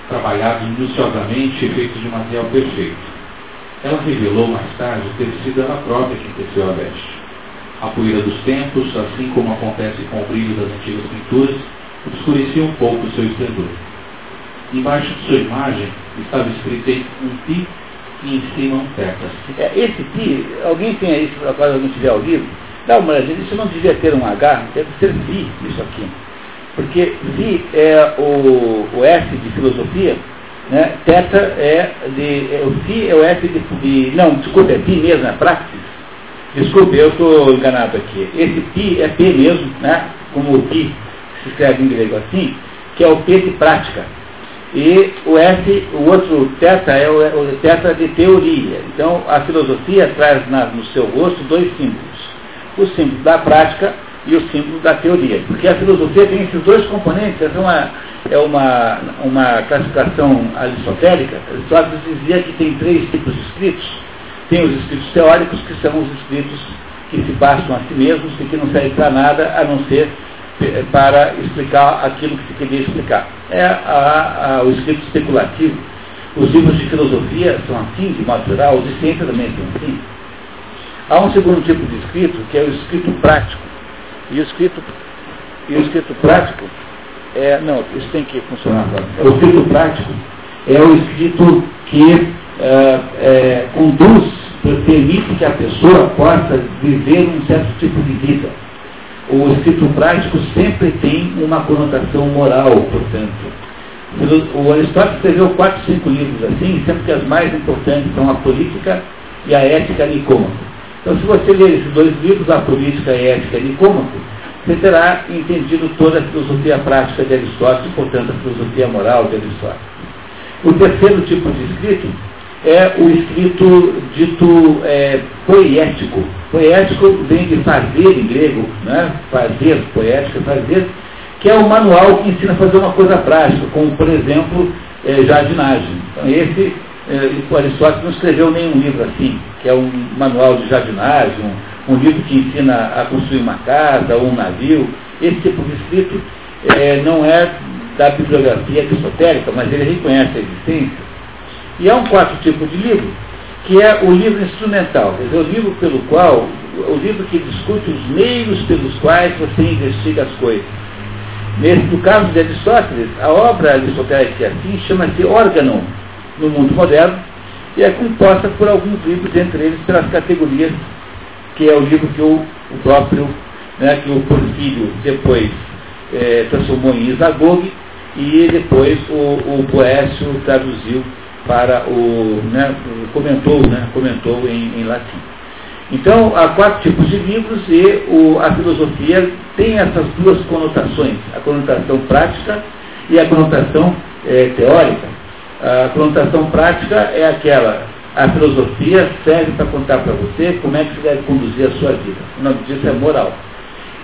trabalhados minuciosamente e feitos de material perfeito. Ela revelou mais tarde ter sido ela própria quem teceu a veste. A poeira dos tempos, assim como acontece com o brilho das antigas pinturas, obscurecia um pouco o seu esplendor. Embaixo de sua imagem estava escrito um pi e em cima tetas. É, esse pi, alguém tem aí, por acaso alguém tiver ao vivo, uma olhadinha, isso não devia ter um H, deve ser vi isso aqui. Porque vi é o, o S de filosofia, Né? Teta é de. É, o phi é o F de, de. Não, desculpa, é pi mesmo, é praxis. Desculpe, eu estou enganado aqui. Esse pi é P mesmo, né? Como o pi escreve em grego assim, que é o P de prática. E o S, o outro teta é o, o teta de teoria. Então a filosofia traz na, no seu rosto dois símbolos. O símbolo da prática e o símbolo da teoria. Porque a filosofia tem esses dois componentes. Essa é uma, é uma, uma classificação aristotélica. Aristóteles dizia que tem três tipos de escritos. Tem os escritos teóricos, que são os escritos que se bastam a si mesmos e que não servem para nada a não ser para explicar aquilo que se queria explicar. É a, a, o escrito especulativo. Os livros de filosofia são assim, de modo geral, os de ciência também são assim. Há um segundo tipo de escrito, que é o escrito prático. E o escrito, e o escrito prático é. Não, isso tem que funcionar agora. O escrito prático é o escrito que é, é, conduz, permite que a pessoa possa viver um certo tipo de vida. O escrito prático sempre tem uma conotação moral, portanto. O Aristóteles escreveu quatro, cinco livros assim, sendo que as mais importantes são a política e a ética nicômaco. Então, se você ler esses dois livros, A Política e a Ética Nicômaco, você terá entendido toda a filosofia prática de Aristóteles, portanto, a filosofia moral de Aristóteles. O terceiro tipo de escrito é o escrito dito é, poético. Poético vem de fazer em grego, né? fazer, poética, fazer, que é o manual que ensina a fazer uma coisa prática, como, por exemplo, é, jardinagem. Então, esse é, o Aristóteles não escreveu nenhum livro assim, que é um manual de jardinagem, um, um livro que ensina a construir uma casa ou um navio. Esse tipo de escrito é, não é da bibliografia aristotélica, mas ele reconhece a existência. E há um quarto tipo de livro, que é o livro instrumental, quer dizer, o livro pelo qual, o livro que discute os meios pelos quais você investiga as coisas. Nesse, no caso de Aristóteles, a obra aristotélica assim chama-se órgão no mundo moderno e é composta por alguns livros, entre eles pelas categorias, que é o livro que o, o próprio, né, que o Porfírio depois é, transformou em Isagogue e depois o, o Boécio traduziu para o, né, comentou, né, comentou em, em latim. Então, há quatro tipos de livros e o, a filosofia tem essas duas conotações, a conotação prática e a conotação é, teórica. A conotação prática é aquela, a filosofia serve para contar para você como é que você deve conduzir a sua vida. O nome disso é moral.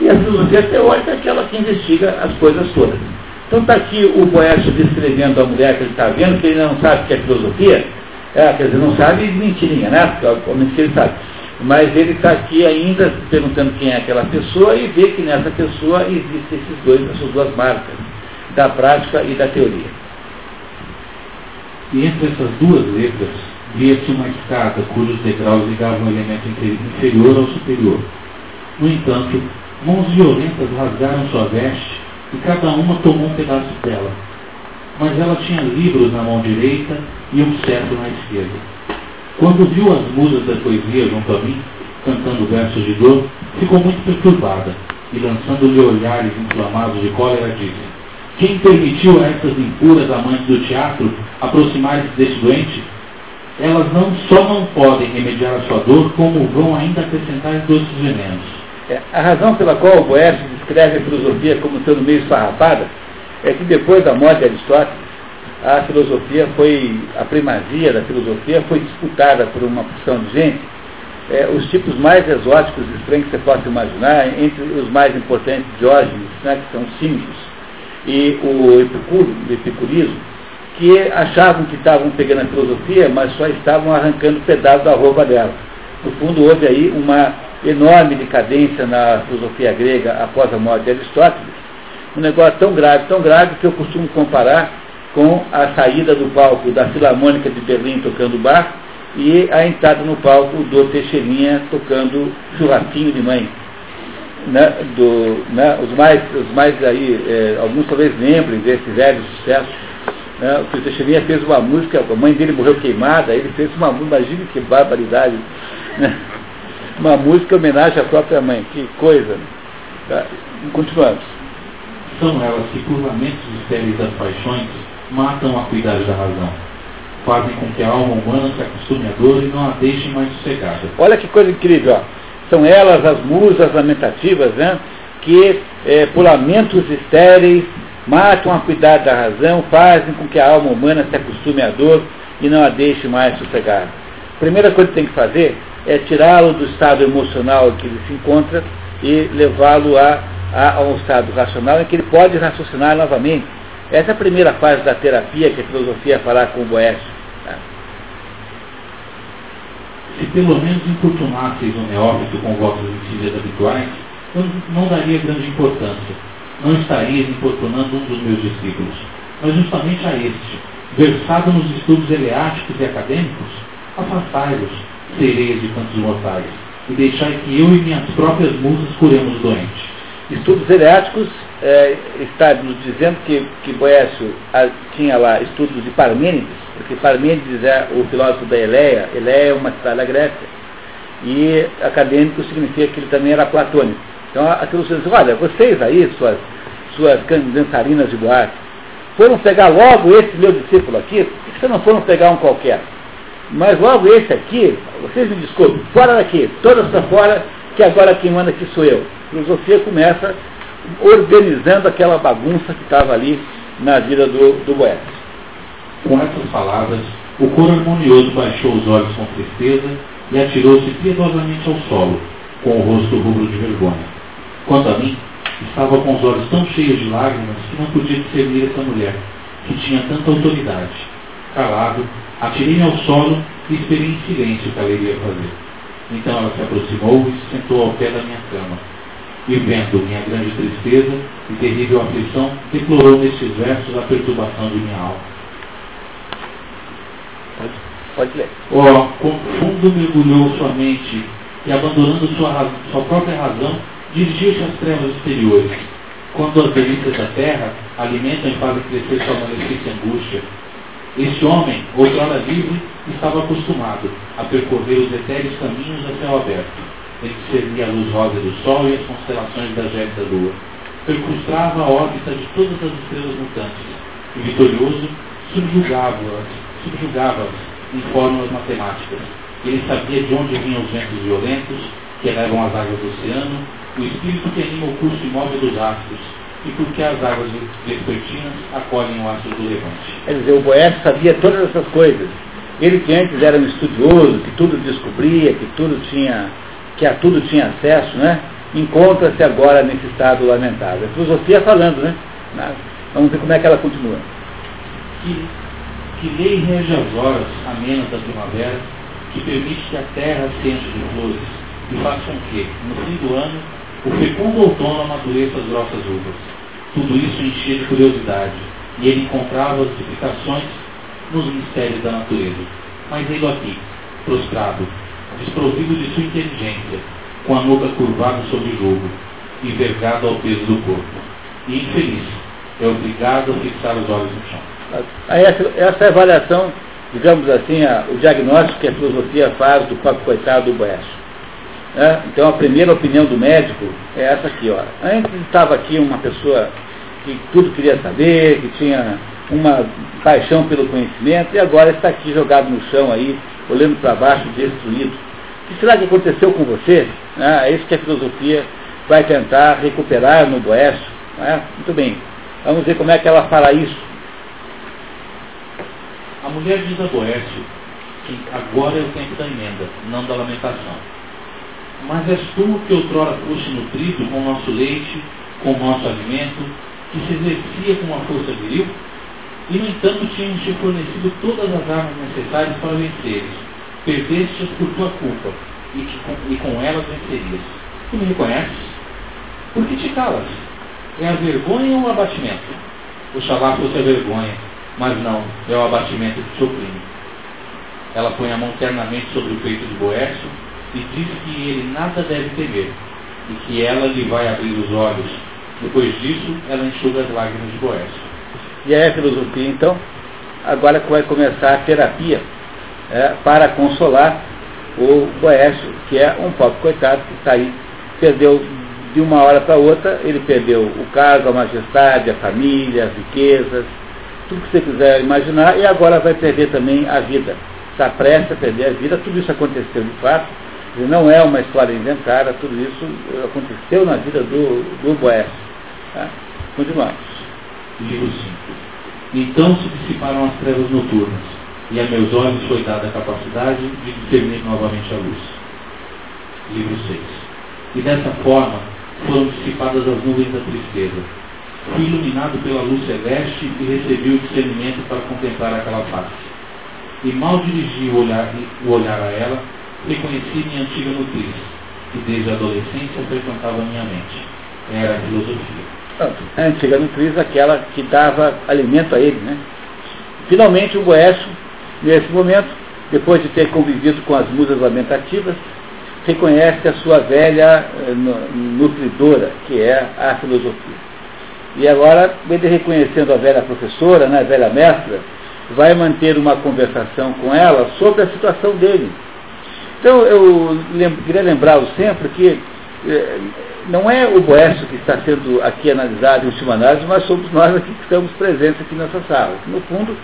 E a filosofia teórica é aquela que investiga as coisas todas. Então está aqui o Boécio descrevendo a mulher que ele está vendo, que ele não sabe o que é filosofia. É, quer dizer, não sabe mentirinha, né? Porque obviamente ele sabe. Mas ele está aqui ainda perguntando quem é aquela pessoa e vê que nessa pessoa existem esses dois, essas duas marcas, da prática e da teoria. E entre essas duas letras via-se uma escada cujos degraus ligavam o elemento inferior ao superior. No entanto, mãos violentas rasgaram sua veste e cada uma tomou um pedaço dela. Mas ela tinha livros na mão direita e um cetro na esquerda. Quando viu as musas da poesia junto a mim, cantando versos de dor, ficou muito perturbada e, lançando-lhe olhares inflamados de cólera, disse: quem permitiu a essas impuras amantes do teatro aproximar-se desse doente? Elas não só não podem remediar a sua dor, como vão ainda acrescentar doces venenos. É, a razão pela qual o Boécio descreve a filosofia como sendo meio esfarrapada é que depois da morte de Aristóteles, a filosofia foi, a primazia da filosofia foi disputada por uma porção de gente. É, os tipos mais exóticos e estranhos que você possa imaginar, entre os mais importantes, Diógenes, né, que são os cínicos, e o epicuro, o epicurismo, que achavam que estavam pegando a filosofia, mas só estavam arrancando pedaços da roupa dela. No fundo, houve aí uma enorme decadência na filosofia grega após a morte de Aristóteles, um negócio tão grave, tão grave, que eu costumo comparar com a saída do palco da Filarmônica de Berlim tocando bar e a entrada no palco do Teixeirinha tocando churrasquinho de mãe né, do, né, os, mais, os mais aí, é, alguns talvez lembrem desse velho sucesso. Né, o Teixeirinha fez uma música, a mãe dele morreu queimada, ele fez uma música, imagine que barbaridade. Né, uma música em homenagem à própria mãe, que coisa. Tá? Continuamos. São elas que por lamentos estéreis das paixões matam a cuidar da razão. Fazem com que a alma humana se acostume à dor e não a deixem mais sossegada. Olha que coisa incrível, ó. São elas as musas lamentativas, né? Que é, por lamentos estéreis matam a cuidar da razão, fazem com que a alma humana se acostume à dor e não a deixe mais sossegada. A primeira coisa que tem que fazer é tirá-lo do estado emocional em que ele se encontra e levá-lo a, a, a, um estado racional em que ele pode raciocinar novamente. Essa é a primeira fase da terapia que a filosofia fará com o Boécio. Tá? Se pelo menos importunasseis o neófito com vossas insídias habituais, eu não daria grande importância. Não estarias importunando um dos meus discípulos, mas justamente a este, versado nos estudos eleáticos e acadêmicos, afastai-vos, sereias de cantos mortais, e deixai que eu e minhas próprias musas curemos o doente. Estudos eleáticos é, está nos dizendo que, que Boécio a, tinha lá estudos de Parmênides, porque Parmênides é o filósofo da Eleia, Eleia é uma cidade da Grécia, e acadêmico significa que ele também era platônico. Então aquilo diz, olha, vocês aí, suas, suas dançarinas de boate, foram pegar logo esse meu discípulo aqui, por que vocês não foram pegar um qualquer? Mas logo esse aqui, vocês me desculpem, fora daqui, todas para fora, que agora quem manda aqui sou eu. A filosofia começa organizando aquela bagunça que estava ali na vida do, do Boécio. Com essas palavras, o coro harmonioso baixou os olhos com tristeza e atirou-se piedosamente ao solo, com o rosto rubro de vergonha. Quanto a mim, estava com os olhos tão cheios de lágrimas que não podia discernir essa mulher, que tinha tanta autoridade. Calado, Atirei-me ao solo e esperei em silêncio o que ela iria fazer. Então ela se aproximou e se sentou ao pé da minha cama. E vendo minha grande tristeza e terrível aflição, deplorou nestes versos a perturbação de minha alma. Pode, ler. Ó, oh, com fundo mergulhou sua mente e, abandonando sua, sua própria razão, dirigiu-se às trevas exteriores. Quando as delícias da terra alimentam e fazem crescer sua maledicência angústia, este homem, outrora livre, estava acostumado a percorrer os etéreos caminhos a céu aberto. Ele discernia a luz rosa do sol e as constelações da gélida lua. Percrustrava a órbita de todas as estrelas mutantes. E vitorioso, subjugava-as subjugava em fórmulas matemáticas. Ele sabia de onde vinham os ventos violentos, que elevam as águas do oceano, o espírito que anima o curso imóvel dos astros, e porque as águas vespertinas acolhem o astro do levante. Quer dizer, o Boécio sabia todas essas coisas. Ele que antes era um estudioso, que tudo descobria, que tudo tinha, que a tudo tinha acesso, né? Encontra-se agora nesse estado lamentável. A filosofia falando, né? Vamos ver como é que ela continua. Que, que lei rege as horas amenas da primavera, que permite que a terra se enche de flores, e faz com que, no fim do ano, o fecundo outono amadureça as grossas uvas tudo isso enchia de curiosidade, e ele encontrava as explicações nos mistérios da natureza. Mas ele aqui, prostrado, desprovido de sua inteligência, com a nuca curvada sobre o jogo, envergado ao peso do corpo. E infeliz, é obrigado a fixar os olhos no chão. Essa, essa é avaliação, digamos assim, a, o diagnóstico que a filosofia faz do próprio coitado do Boécio. É, então a primeira opinião do médico é essa aqui, ó. Antes estava aqui uma pessoa que tudo queria saber, que tinha uma paixão pelo conhecimento, e agora está aqui jogado no chão aí, olhando para baixo, destruído. O que será que aconteceu com você? É isso que a filosofia vai tentar recuperar no Boécio. É? Muito bem. Vamos ver como é que ela fala isso. A mulher diz a Boécio que agora é o tempo da emenda, não da lamentação. Mas és tu que outrora foste nutrido com o nosso leite, com o nosso alimento, que se exercia com uma força viril, e no entanto tinham te fornecido todas as armas necessárias para venceres. Perdeste-as por tua culpa, e, que, e com elas vencerias. Tu me reconheces? Por que te calas? É a vergonha ou o abatimento? Oxalá fosse a vergonha, mas não, é o abatimento que te oprime. Ela põe a mão ternamente sobre o peito de Boécio e diz que ele nada deve temer, e que ela lhe vai abrir os olhos depois disso, ela enxuga as lágrimas de Boécio. E aí a filosofia, então, agora vai começar a terapia é, para consolar o Boécio, que é um pobre coitado que está aí, perdeu de uma hora para outra, ele perdeu o cargo, a majestade, a família, as riquezas, tudo que você quiser imaginar, e agora vai perder também a vida. Está prestes a perder a vida, tudo isso aconteceu de fato, não é uma história inventada, tudo isso aconteceu na vida do, do Boécio. Tá? Continuamos. 5. Então se dissiparam as trevas noturnas, e a meus olhos foi dada a capacidade de discernir novamente a luz. Livro 6. E dessa forma foram dissipadas as nuvens da tristeza. Fui iluminado pela luz celeste e recebi o discernimento para contemplar aquela face. E mal dirigi o olhar, o olhar a ela, reconheci minha antiga nutriz, que desde a adolescência frequentava minha mente. Era a filosofia. A antiga nutriz, aquela que dava alimento a ele, né? Finalmente o Boécio, nesse momento, depois de ter convivido com as musas lamentativas, reconhece a sua velha eh, nutridora, que é a filosofia. E agora, ele reconhecendo a velha professora, né, a velha mestra, vai manter uma conversação com ela sobre a situação dele. Então, eu lem queria lembrá-lo sempre que eh, não é o Boécio que está sendo aqui analisado em última análise, mas somos nós aqui que estamos presentes aqui nessa sala. No fundo,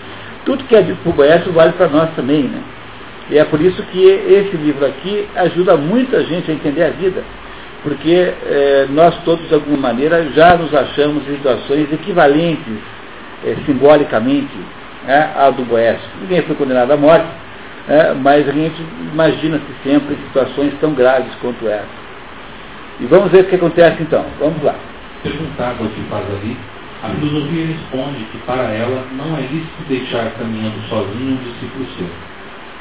tudo que é dito por Boécio vale para nós também, né? E é por isso que esse livro aqui ajuda muita gente a entender a vida. Porque é, nós todos, de alguma maneira, já nos achamos em situações equivalentes, é, simbolicamente, né, à do Boécio. Ninguém foi condenado à morte, é, mas a gente imagina-se sempre situações tão graves quanto essa. E vamos ver o que acontece então. Vamos lá. Perguntado ao que faz ali, a filosofia responde que para ela não é lícito deixar caminhando sozinho um discípulo seu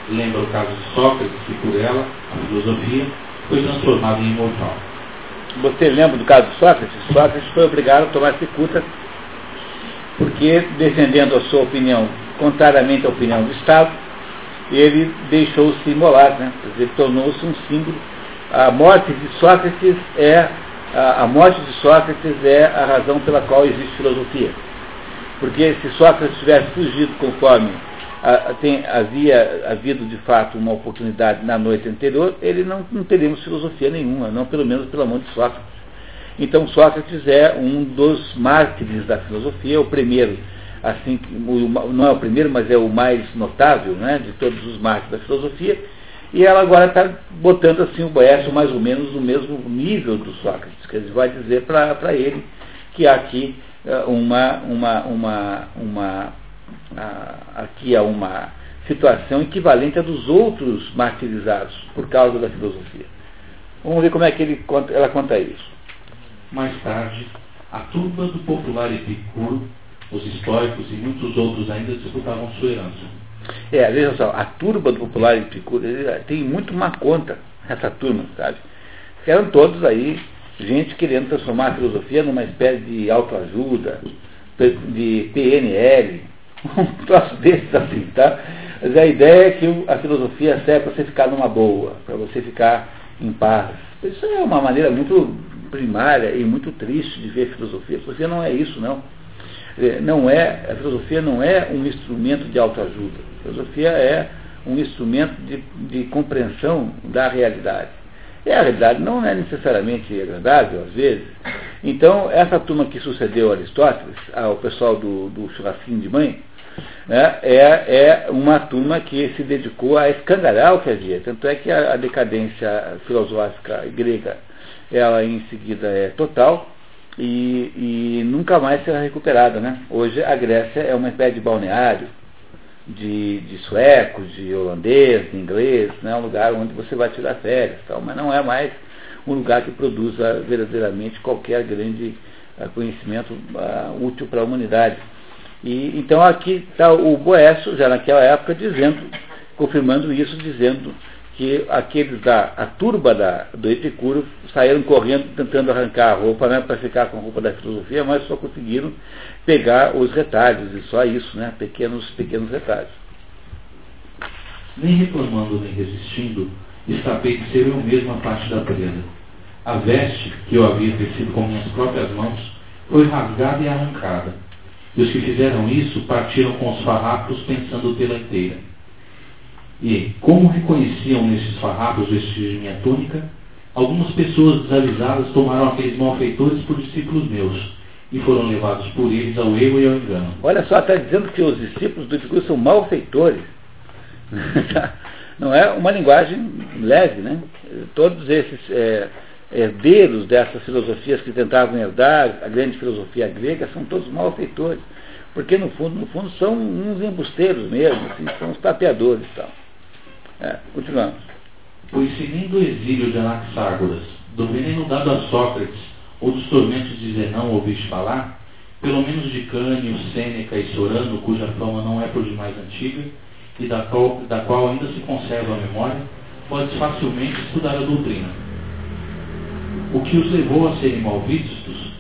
lembra o caso de Sócrates, que por ela, a filosofia, foi transformada em imortal. Você lembra do caso de Sócrates? Sócrates foi obrigado a tomar cicuta porque, defendendo a sua opinião contrariamente à opinião do Estado, ele deixou-se imolar, né? ele tornou-se um símbolo. A morte de Sócrates é a, a morte de Sócrates é a razão pela qual existe filosofia. Porque se Sócrates tivesse fugido conforme tem, havia havido de fato uma oportunidade na noite anterior, ele não, não teríamos filosofia nenhuma, não pelo menos pela mão de Sócrates. Então Sócrates é um dos mártires da filosofia, o primeiro, assim, não é o primeiro, mas é o mais notável né, de todos os mártires da filosofia, e ela agora está botando assim o Boécio mais ou menos no mesmo nível do Sócrates, que ele vai dizer para ele que há aqui eh, uma, uma, uma, uma aqui há uma situação equivalente à dos outros martirizados por causa da filosofia. Vamos ver como é que ele ela conta isso. Mais tarde, a turba do popular Epicuro, os históricos e muitos outros ainda disputavam sua herança. É, veja só, a turba do popular Epicuro tem muito má conta, essa turma, sabe? Eram todos aí gente querendo transformar a filosofia numa espécie de autoajuda, de PNL, um troço desses assim, tá? Mas a ideia é que a filosofia serve para você ficar numa boa, para você ficar em paz. Isso é uma maneira muito primária e muito triste de ver filosofia. A filosofia não é isso, não. Não é, a filosofia não é um instrumento de autoajuda. A filosofia é um instrumento de, de compreensão da realidade. E a realidade não é necessariamente agradável, às vezes. Então, essa turma que sucedeu Aristóteles, ao pessoal do, do churrasquinho de mãe, né, é, é uma turma que se dedicou a escangalhar o que havia. Tanto é que a, a decadência filosófica grega, ela em seguida é total e, e nunca mais será recuperada. Né? Hoje a Grécia é uma espécie de balneário de, de suecos, de holandês, de inglês, né? um lugar onde você vai tirar férias, tal, mas não é mais um lugar que produza verdadeiramente qualquer grande uh, conhecimento uh, útil para a humanidade. E, então aqui está o Boécio, já naquela época, dizendo, confirmando isso, dizendo que aqueles da a turba da, do Epicuro saíram correndo tentando arrancar a roupa né, para ficar com a roupa da filosofia, mas só conseguiram pegar os retalhos, e só isso, né, pequenos, pequenos retalhos. Nem reclamando nem resistindo, escapei de ser eu mesmo a parte da prenda. A veste que eu havia tecido com minhas próprias mãos foi rasgada e arrancada e os que fizeram isso partiram com os farrapos pensando pela inteira. E, como reconheciam nesses farrapos vestir de minha túnica, algumas pessoas desavisadas tomaram aqueles malfeitores por discípulos meus e foram levados por eles ao erro e ao engano. Olha só, está dizendo que os discípulos do Epicuro são malfeitores. Não é uma linguagem leve, né? Todos esses é, herdeiros dessas filosofias que tentavam herdar a grande filosofia grega são todos malfeitores. Porque no fundo, no fundo são uns embusteiros mesmo, assim, são os tapeadores e tal. É, continuamos. Pois se nem do exílio de Anaxágoras, do veneno dado a Sócrates, ou dos tormentos de Zenão ouviste falar, pelo menos de Cânio, Sêneca e Sorano, cuja fama não é por demais antiga, e da qual, da qual ainda se conserva a memória, podes facilmente estudar a doutrina. O que os levou a serem mal vistos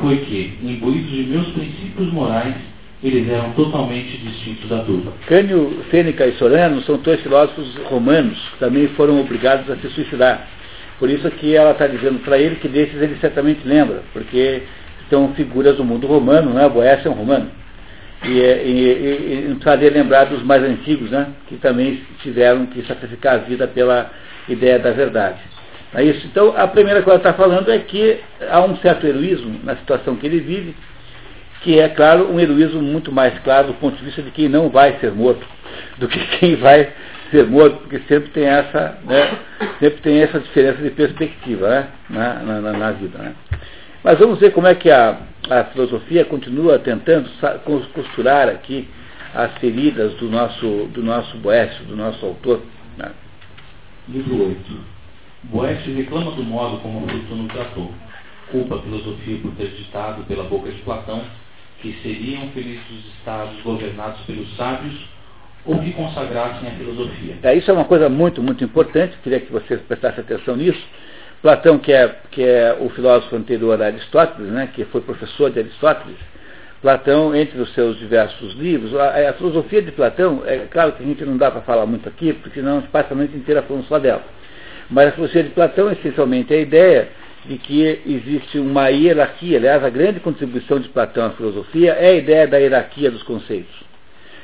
foi que, imbuídos de meus princípios morais, eles eram totalmente distintos da turma. Cânio, Sêneca e Sorano são dois filósofos romanos que também foram obrigados a se suicidar. Por isso que ela está dizendo para ele que desses ele certamente lembra, porque são figuras do mundo romano, não é? Boécio é um romano. E, e, e, e lembrar dos mais antigos, né? Que também tiveram que sacrificar a vida pela ideia da verdade. É isso. Então, a primeira coisa que ela está falando é que há um certo heroísmo na situação que ele vive, que é, claro, um heroísmo muito mais claro do ponto de vista de quem não vai ser morto, do que quem vai ser morto, porque sempre tem essa, né, sempre tem essa diferença de perspectiva né, na, na, na vida. Né. Mas vamos ver como é que a, a filosofia continua tentando costurar aqui as feridas do nosso, do nosso Boécio, do nosso autor. Né. Livro 8. Boécio reclama do modo como Fortuno tratou. Culpa a filosofia por ter ditado pela boca de Platão que seriam felizes os estados governados pelos sábios ou que consagrassem a filosofia. É, isso é uma coisa muito, muito importante, queria que vocês prestassem atenção nisso. Platão, que é, que é o filósofo anterior a Aristóteles, né, que foi professor de Aristóteles, Platão, entre os seus diversos livros, a, a filosofia de Platão, é claro que a gente não dá para falar muito aqui, porque senão passa a noite inteira falando só dela. Mas a filosofia de Platão, essencialmente, é a ideia de que existe uma hierarquia. Aliás, a grande contribuição de Platão à filosofia é a ideia da hierarquia dos conceitos,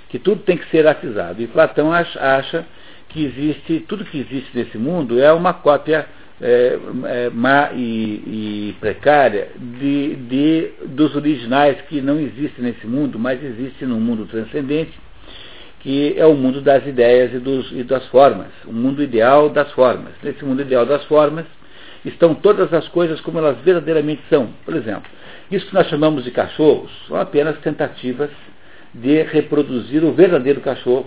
que tudo tem que ser hierarquizado. E Platão acha, que existe, tudo que existe nesse mundo é uma cópia é, é, má e, e precária de, de, dos originais que não existem nesse mundo, mas existem no mundo transcendente, que é o mundo das ideias e, dos, e das formas, o mundo ideal das formas. Nesse mundo ideal das formas, estão todas as coisas como elas verdadeiramente são. Por exemplo, isso que nós chamamos de cachorros são apenas tentativas de reproduzir o verdadeiro cachorro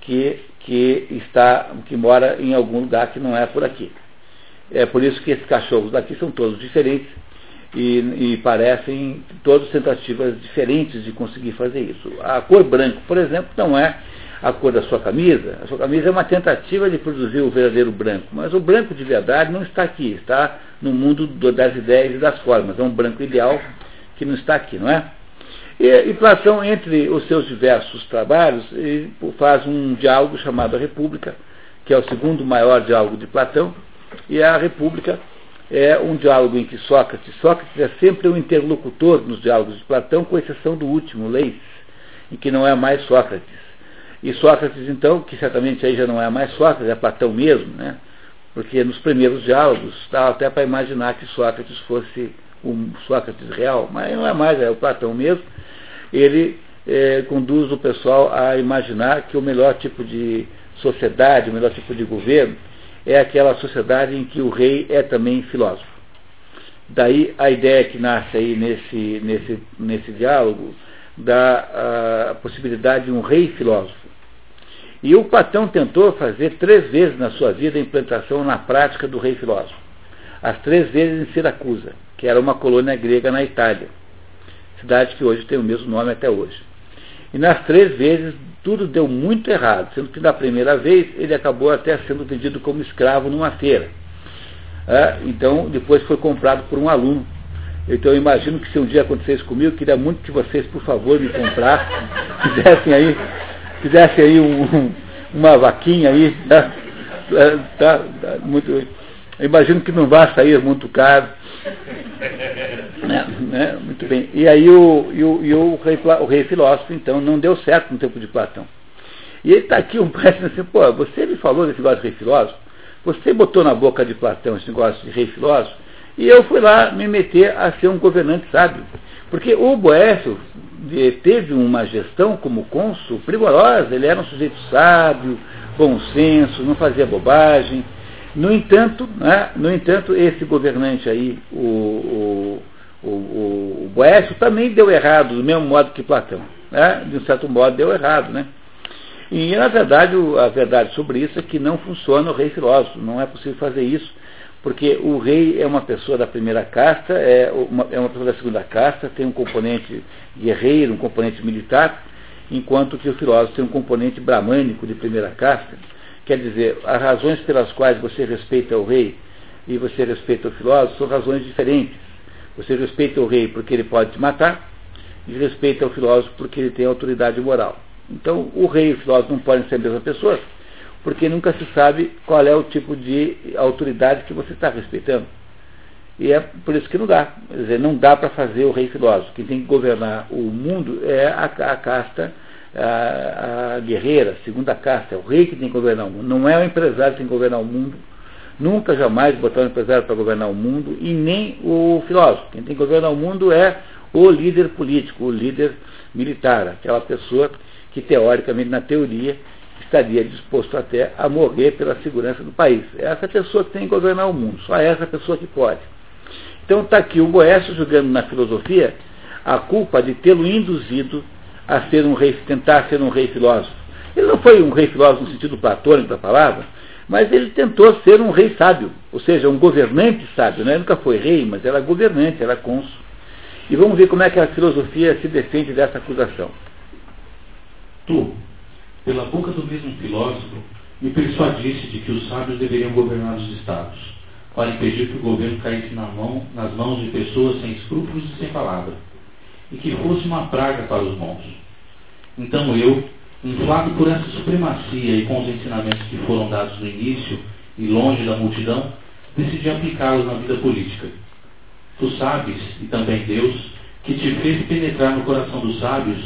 que, que, está, que mora em algum lugar que não é por aqui. É por isso que esses cachorros daqui são todos diferentes e, e, parecem todas tentativas diferentes de conseguir fazer isso. A cor branco, por exemplo, não é a cor da sua camisa, a sua camisa é uma tentativa de produzir o verdadeiro branco. Mas o branco de verdade não está aqui, está no mundo das ideias e das formas. É um branco ideal que não está aqui, não é? E, e Platão, entre os seus diversos trabalhos, faz um diálogo chamado A República, que é o segundo maior diálogo de Platão, e a República é um diálogo em que Sócrates, Sócrates é sempre um interlocutor nos diálogos de Platão, com exceção do último, Leis, em que não é mais Sócrates. E Sócrates, então, que certamente aí já não é mais Sócrates, é Platão mesmo, né? Porque nos primeiros diálogos estava até para imaginar que Sócrates fosse o Sócrates real, mas não é mais, é o Platão mesmo. Ele é, conduz o pessoal a imaginar que o melhor tipo de sociedade, o melhor tipo de governo, é aquela sociedade em que o rei é também filósofo. Daí a ideia que nasce aí nesse, nesse, nesse diálogo da a possibilidade de um rei filósofo. E o Platão tentou fazer três vezes na sua vida a implantação na prática do rei filósofo. As três vezes em Siracusa, que era uma colônia grega na Itália, cidade que hoje tem o mesmo nome até hoje. E nas três vezes tudo deu muito errado, sendo que na primeira vez ele acabou até sendo vendido como escravo numa feira. É, então depois foi comprado por um aluno. Então eu imagino que se um dia acontecesse comigo, queria muito que vocês, por favor, me comprassem, fizessem aí fizesse aí um, uma vaquinha aí, tá? Tá, tá muito, imagino que não vai sair muito caro. Né, né, muito bem. E aí o, e o, e o, rei, o rei filósofo, então, não deu certo no tempo de Platão. E ele está aqui um péssimo assim, pô, você me falou desse negócio de rei filósofo, você botou na boca de Platão esse negócio de rei filósofo, e eu fui lá me meter a ser um governante sábio. Porque o Boécio teve uma gestão como cônsul primorosa, ele era um sujeito sábio, bom senso, não fazia bobagem. No entanto, né, no entanto, esse governante aí, o, o, o, o, Boécio, também deu errado, do mesmo modo que Platão. Né? De um certo modo deu errado, né? E, na verdade, a verdade sobre isso é que não funciona o rei filósofo, não é possível fazer isso, porque o rei é uma pessoa da primeira casta, é uma, é uma pessoa da segunda casta, tem um componente guerreiro, um componente militar, enquanto que o filósofo tem um componente bramânico de primeira casta. Quer dizer, as razões pelas quais você respeita o rei e você respeita o filósofo são razões diferentes. Você respeita o rei porque ele pode te matar e respeita o filósofo porque ele tem autoridade moral. Então, o rei e o filósofo não podem ser a mesma pessoa, porque nunca se sabe qual é o tipo de autoridade que você está respeitando. E é por isso que não dá. Quer dizer, não dá para fazer o rei filósofo. Quem tem que governar o mundo é a, a casta a, a, guerreira, a segunda casta. É o rei que tem que governar o mundo. Não é o empresário que tem que governar o mundo. Nunca jamais botar um empresário para governar o mundo e nem o filósofo. Quem tem que governar o mundo é o líder político, o líder militar, aquela pessoa que teoricamente, na teoria, estaria disposto até a morrer pela segurança do país. É essa pessoa que tem que governar o mundo, só é essa pessoa que pode. Então está aqui o Boécio jogando na filosofia a culpa de tê-lo induzido a ser um rei, tentar ser um rei filósofo. Ele não foi um rei filósofo no sentido platônico da palavra, mas ele tentou ser um rei sábio, ou seja, um governante sábio. Né? Ele nunca foi rei, mas era governante, era cônsul. E vamos ver como é que a filosofia se defende dessa acusação. Tu, pela boca do mesmo filósofo, me persuadisse de que os sábios deveriam governar os estados, para impedir que o governo caísse na mão, nas mãos de pessoas sem escrúpulos e sem palavra, e que fosse uma praga para os bons. Então eu, inflado por essa supremacia e com os ensinamentos que foram dados no início e longe da multidão, decidi aplicá-los na vida política. Tu sabes, e também Deus, que te fez penetrar no coração dos sábios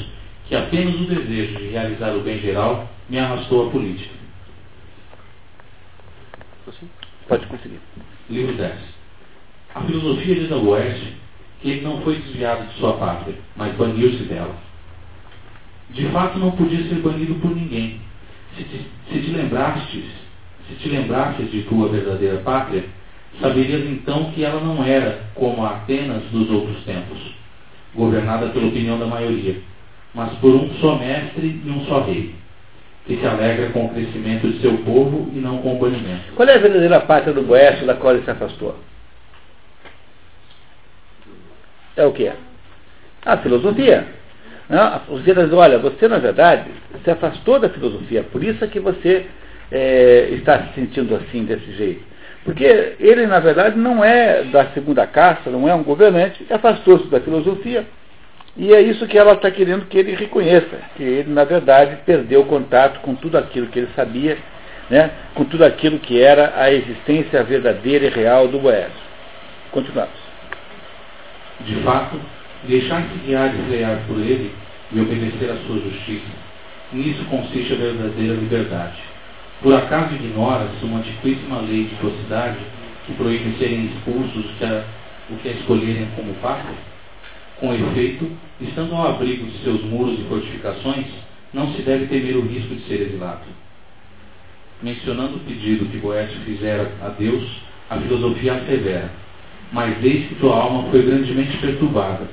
que apenas o desejo de realizar o bem geral me arrastou à política. Pode conseguir. Livro 10. A filosofia diz ao Oeste que ele não foi desviado de sua pátria, mas baniu-se dela. De fato, não podia ser banido por ninguém. Se te, se te lembrastes, se te lembrastes de tua verdadeira pátria, saberias então que ela não era como a Atenas dos outros tempos, governada pela opinião da maioria mas por um só mestre e um só rei, que se alegra com o crescimento de seu povo e não com o banimento. Qual é a verdadeira pátria do Boécio da qual ele se afastou? É o que? A filosofia. Os dias olha, você na verdade se afastou da filosofia, por isso é que você é, está se sentindo assim, desse jeito. Porque ele, na verdade, não é da segunda casta, não é um governante, afastou-se da filosofia e é isso que ela está querendo que ele reconheça, que ele, na verdade, perdeu o contato com tudo aquilo que ele sabia, né, com tudo aquilo que era a existência verdadeira e real do Boés. Continuamos. De fato, deixar-se guiar e por ele e obedecer à sua justiça, nisso consiste a verdadeira liberdade. Por acaso ignoras uma antiquíssima lei de velocidade que proíbe serem expulsos o que a escolherem como pátria? Com efeito, estando ao abrigo de seus muros e fortificações, não se deve temer o risco de ser exilado. Mencionando o pedido que Boécio fizera a Deus, a filosofia assevera, mas desde que tua alma foi grandemente perturbada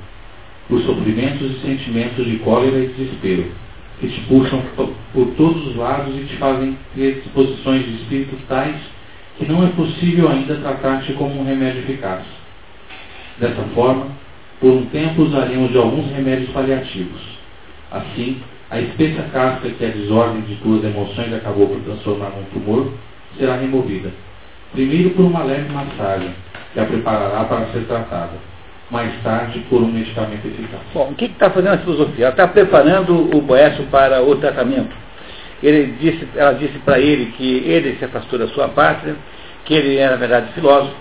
por sofrimentos e sentimentos de cólera e desespero, que te puxam por todos os lados e te fazem ter disposições de espírito tais que não é possível ainda tratar-te como um remédio eficaz. Dessa forma, por um tempo usaríamos de alguns remédios paliativos. Assim, a espessa casca que a desordem de tuas emoções acabou por transformar num tumor será removida. Primeiro por uma leve massagem, que a preparará para ser tratada. Mais tarde por um medicamento eficaz. Bom, o que está fazendo a filosofia? Ela está preparando o Boécio para o tratamento. Ele disse, ela disse para ele que ele se afastou da sua pátria, que ele era, na verdade, filósofo,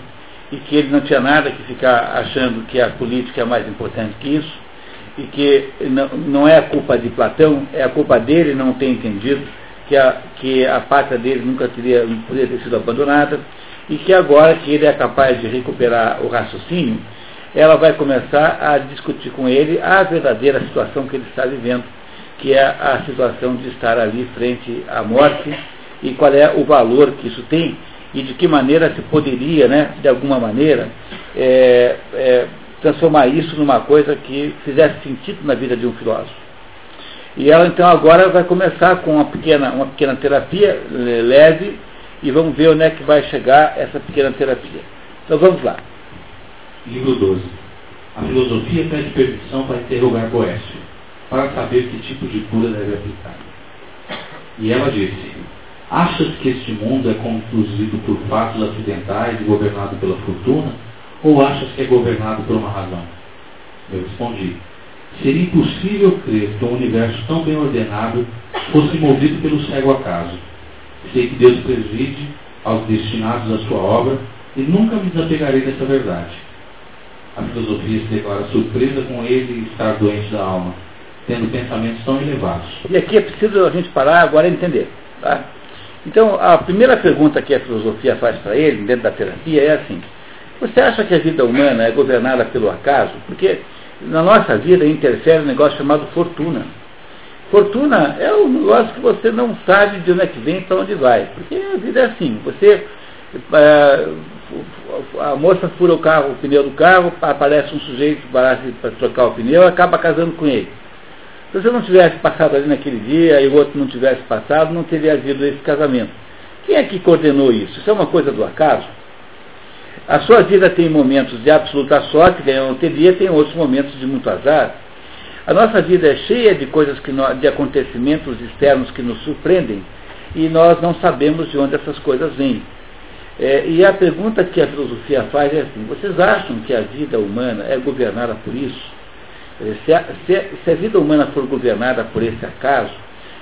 e que ele não tinha nada que ficar achando que a política é mais importante que isso, e que não, não é a culpa de Platão, é a culpa dele não ter entendido que a, que a pátria dele nunca teria, poderia ter sido abandonada, e que agora que ele é capaz de recuperar o raciocínio, ela vai começar a discutir com ele a verdadeira situação que ele está vivendo, que é a situação de estar ali frente à morte e qual é o valor que isso tem e de que maneira se poderia, né, de alguma maneira, é, é, transformar isso numa coisa que fizesse sentido na vida de um filósofo. E ela então agora vai começar com uma pequena, uma pequena terapia leve e vamos ver onde é que vai chegar essa pequena terapia. Então vamos lá. Livro 12. A filosofia pede permissão para interrogar Boécio, para saber que tipo de cura deve aplicar. E ela disse, achas que este mundo é conduzido por fatos acidentais e governado pela fortuna? Ou achas que é governado por uma razão? Eu respondi, seria impossível crer que um universo tão bem ordenado fosse movido pelo cego acaso. Sei que Deus preside aos destinados à sua obra e nunca me desapegarei dessa verdade. A filosofia se declara surpresa com ele estar doente da alma, tendo pensamentos tão elevados. E aqui é preciso a gente parar agora e entender. Tá? Então, a primeira pergunta que a filosofia faz para ele, dentro da terapia, é assim: Você acha que a vida humana é governada pelo acaso? Porque na nossa vida interfere um negócio chamado fortuna. Fortuna é um negócio que você não sabe de onde é que vem para onde vai. Porque a vida é assim, você. É, a moça fura o carro, o pneu do carro, aparece um sujeito para trocar o pneu, acaba casando com ele. Se você não tivesse passado ali naquele dia e o outro não tivesse passado, não teria havido esse casamento. Quem é que coordenou isso? Isso é uma coisa do acaso? A sua vida tem momentos de absoluta sorte, ganhou loteria, tem outros momentos de muito azar. A nossa vida é cheia de coisas que nós, de acontecimentos externos que nos surpreendem e nós não sabemos de onde essas coisas vêm. É, e a pergunta que a filosofia faz é assim: vocês acham que a vida humana é governada por isso? Se a, se, se a vida humana for governada por esse acaso,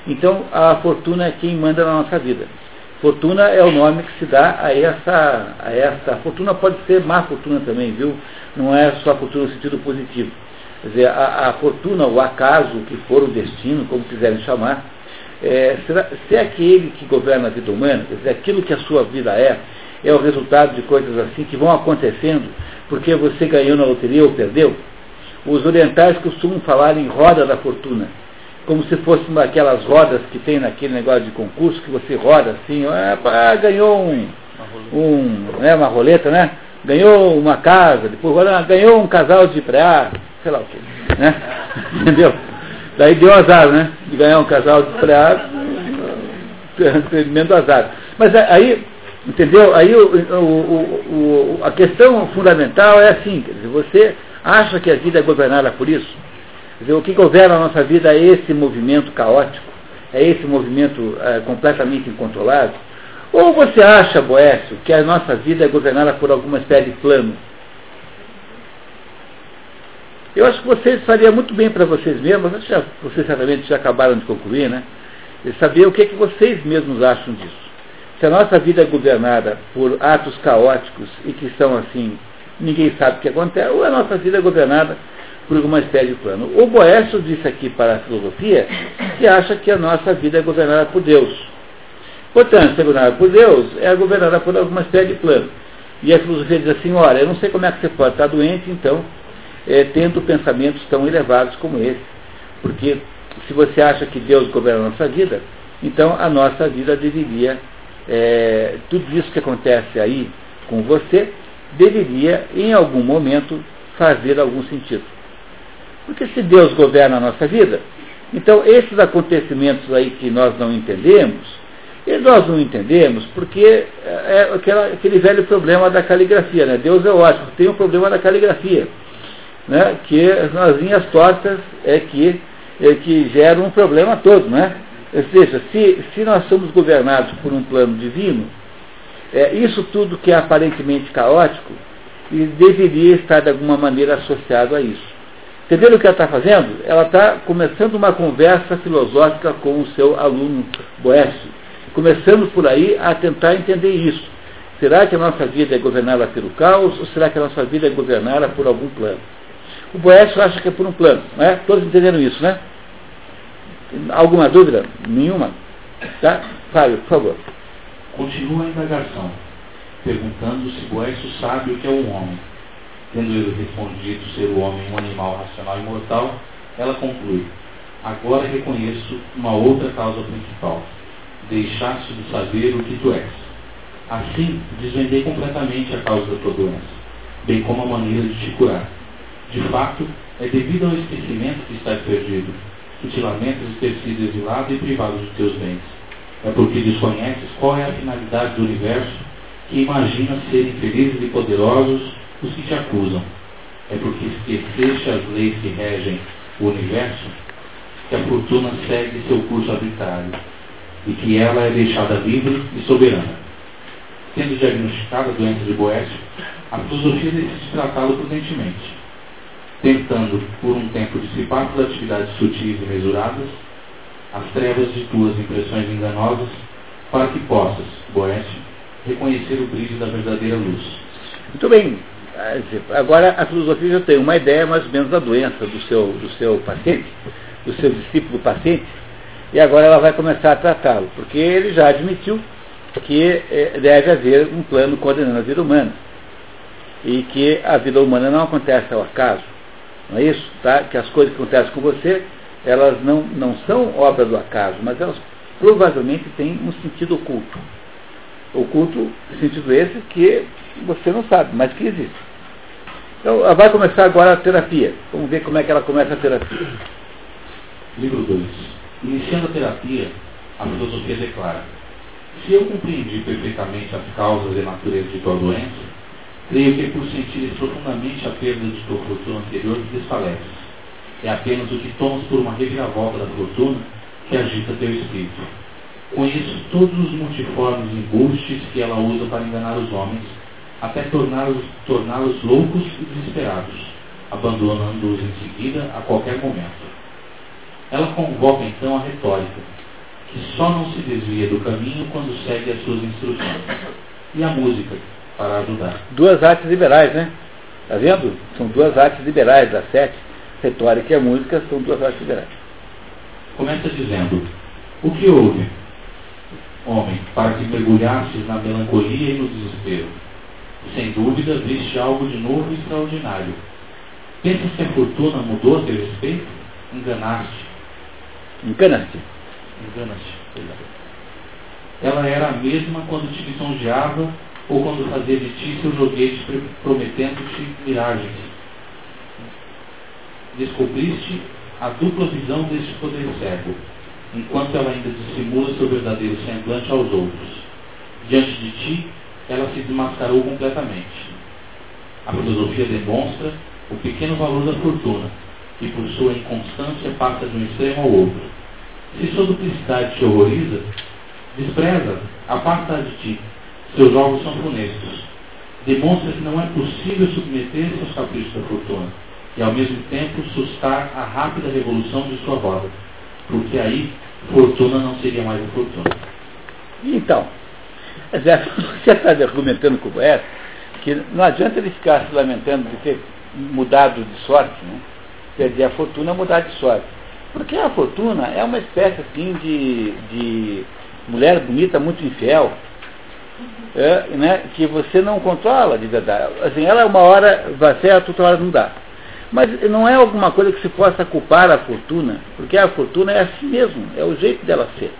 então a fortuna é quem manda na nossa vida. Fortuna é o nome que se dá a essa, a essa. Fortuna pode ser má fortuna também, viu? Não é só fortuna no sentido positivo. Quer dizer, a, a fortuna, o acaso, o que for o destino, como quiserem chamar, é, será, se é aquele que governa a vida humana, quer dizer, aquilo que a sua vida é, é o resultado de coisas assim que vão acontecendo porque você ganhou na loteria ou perdeu. Os orientais costumam falar em roda da fortuna como se fosse uma daquelas rodas que tem naquele negócio de concurso, que você roda assim, ah, ganhou um, um né, uma roleta, né? Ganhou uma casa, depois agora ganhou um casal de pré sei lá o que, né? Entendeu? Daí deu azar, né? De ganhar um casal de pré tremendo azar. Mas aí, entendeu? Aí o, o, o, a questão fundamental é assim, quer dizer, você acha que a vida é governada por isso? Dizer, o que governa a nossa vida é esse movimento caótico, é esse movimento é, completamente incontrolável? Ou você acha, Boécio, que a nossa vida é governada por alguma espécie de plano? Eu acho que vocês faria muito bem para vocês mesmos, já, vocês certamente já acabaram de concluir, né? saber o que, é que vocês mesmos acham disso. Se a nossa vida é governada por atos caóticos e que são assim, ninguém sabe o que acontece, ou a nossa vida é governada por alguma espécie de plano. O Boécio disse aqui para a filosofia que acha que a nossa vida é governada por Deus. Portanto, ser governada por Deus é governada por alguma espécie de plano. E a filosofia diz assim, olha, eu não sei como é que você pode estar doente, então, é, tendo pensamentos tão elevados como esse. Porque se você acha que Deus governa a nossa vida, então a nossa vida deveria, é, tudo isso que acontece aí com você, deveria, em algum momento, fazer algum sentido. Porque se Deus governa a nossa vida, então esses acontecimentos aí que nós não entendemos, e nós não entendemos porque é, é aquela, aquele velho problema da caligrafia, né? Deus é ótimo, tem o um problema da caligrafia, né? que as linhas tortas é que, é que geram um problema todo, né? Ou seja, se, se nós somos governados por um plano divino, é, isso tudo que é aparentemente caótico deveria estar de alguma maneira associado a isso. Entenderam o que ela está fazendo? Ela está começando uma conversa filosófica com o seu aluno Boécio. Começando por aí a tentar entender isso. Será que a nossa vida é governada pelo caos ou será que a nossa vida é governada por algum plano? O Boécio acha que é por um plano, não é? Todos entenderam isso, né? Alguma dúvida? Nenhuma? Tá? Fábio, por favor. Continua a indagação, perguntando se Boécio sabe o que é um homem. Tendo ele respondido ser o homem um animal racional e mortal, ela conclui: Agora reconheço uma outra causa principal. Deixaste de saber o que tu és. Assim, desvendei completamente a causa da tua doença, bem como a maneira de te curar. De fato, é devido ao esquecimento que estás perdido, que te lamentas de ter sido exilado e privado de teus bens. É porque desconheces qual é a finalidade do universo que imaginas serem felizes e poderosos os que te acusam. É porque esqueceste as leis que regem o universo que a fortuna segue seu curso arbitrário e que ela é deixada livre e soberana. Sendo diagnosticada a doença de Boécio, a filosofia decide tratá-lo prudentemente, tentando, por um tempo, dissipar suas atividades sutis e mesuradas, as trevas de tuas impressões enganosas, para que possas, Boécio, reconhecer o brilho da verdadeira luz. Muito bem. Agora a filosofia já tem uma ideia mais ou menos da doença do seu, do seu paciente, do seu discípulo paciente, e agora ela vai começar a tratá-lo, porque ele já admitiu que eh, deve haver um plano coordenando a vida humana. E que a vida humana não acontece ao acaso. Não é isso? Tá? Que as coisas que acontecem com você, elas não, não são obra do acaso, mas elas provavelmente têm um sentido oculto. Oculto, sentido esse que você não sabe, mas que existe. Então, vai começar agora a terapia. Vamos ver como é que ela começa a terapia. Livro 2. Iniciando a terapia, a filosofia declara: Se eu compreendi perfeitamente as causas e natureza de tua doença, creio que por sentires profundamente a perda de tua fortuna anterior desfaleces. É apenas o que tomas por uma reviravolta da fortuna que agita teu espírito. Conheço todos os multiformes embustes que ela usa para enganar os homens, até torná-los torná loucos e desesperados, abandonando-os em seguida a qualquer momento. Ela convoca então a retórica, que só não se desvia do caminho quando segue as suas instruções, e a música, para ajudar. Duas artes liberais, né? Está vendo? São duas artes liberais, das sete. Retórica e a música são duas artes liberais. Começa dizendo: O que houve, homem, para que mergulhasses na melancolia e no desespero? Sem dúvida, viste algo de novo e extraordinário. Pensas que a fortuna mudou a teu respeito? Enganaste. Enganaste. Enganaste. Ela era a mesma quando te lisonjeava ou quando fazia de ti seu joguete prometendo-te miragens. Descobriste a dupla visão deste poder cego, enquanto ela ainda dissimula seu verdadeiro semblante aos outros. Diante de ti, ela se desmascarou completamente. A filosofia demonstra o pequeno valor da fortuna, e por sua inconstância passa de um extremo ao outro. Se sua duplicidade te horroriza, despreza, aparta de ti. Seus jogos são funestos. Demonstra que não é possível submeter-se aos caprichos da fortuna e ao mesmo tempo sustar a rápida revolução de sua roda, porque aí fortuna não seria mais fortuna. Então, você está argumentando com o essa, que não adianta ele ficar se lamentando de ter mudado de sorte, né? perder a fortuna mudar de sorte. Porque a fortuna é uma espécie assim de, de mulher bonita muito infiel, é, né, que você não controla de verdade. Assim, ela uma hora vai certo, outra hora não dá. Mas não é alguma coisa que se possa culpar a fortuna, porque a fortuna é assim mesmo, é o jeito dela ser.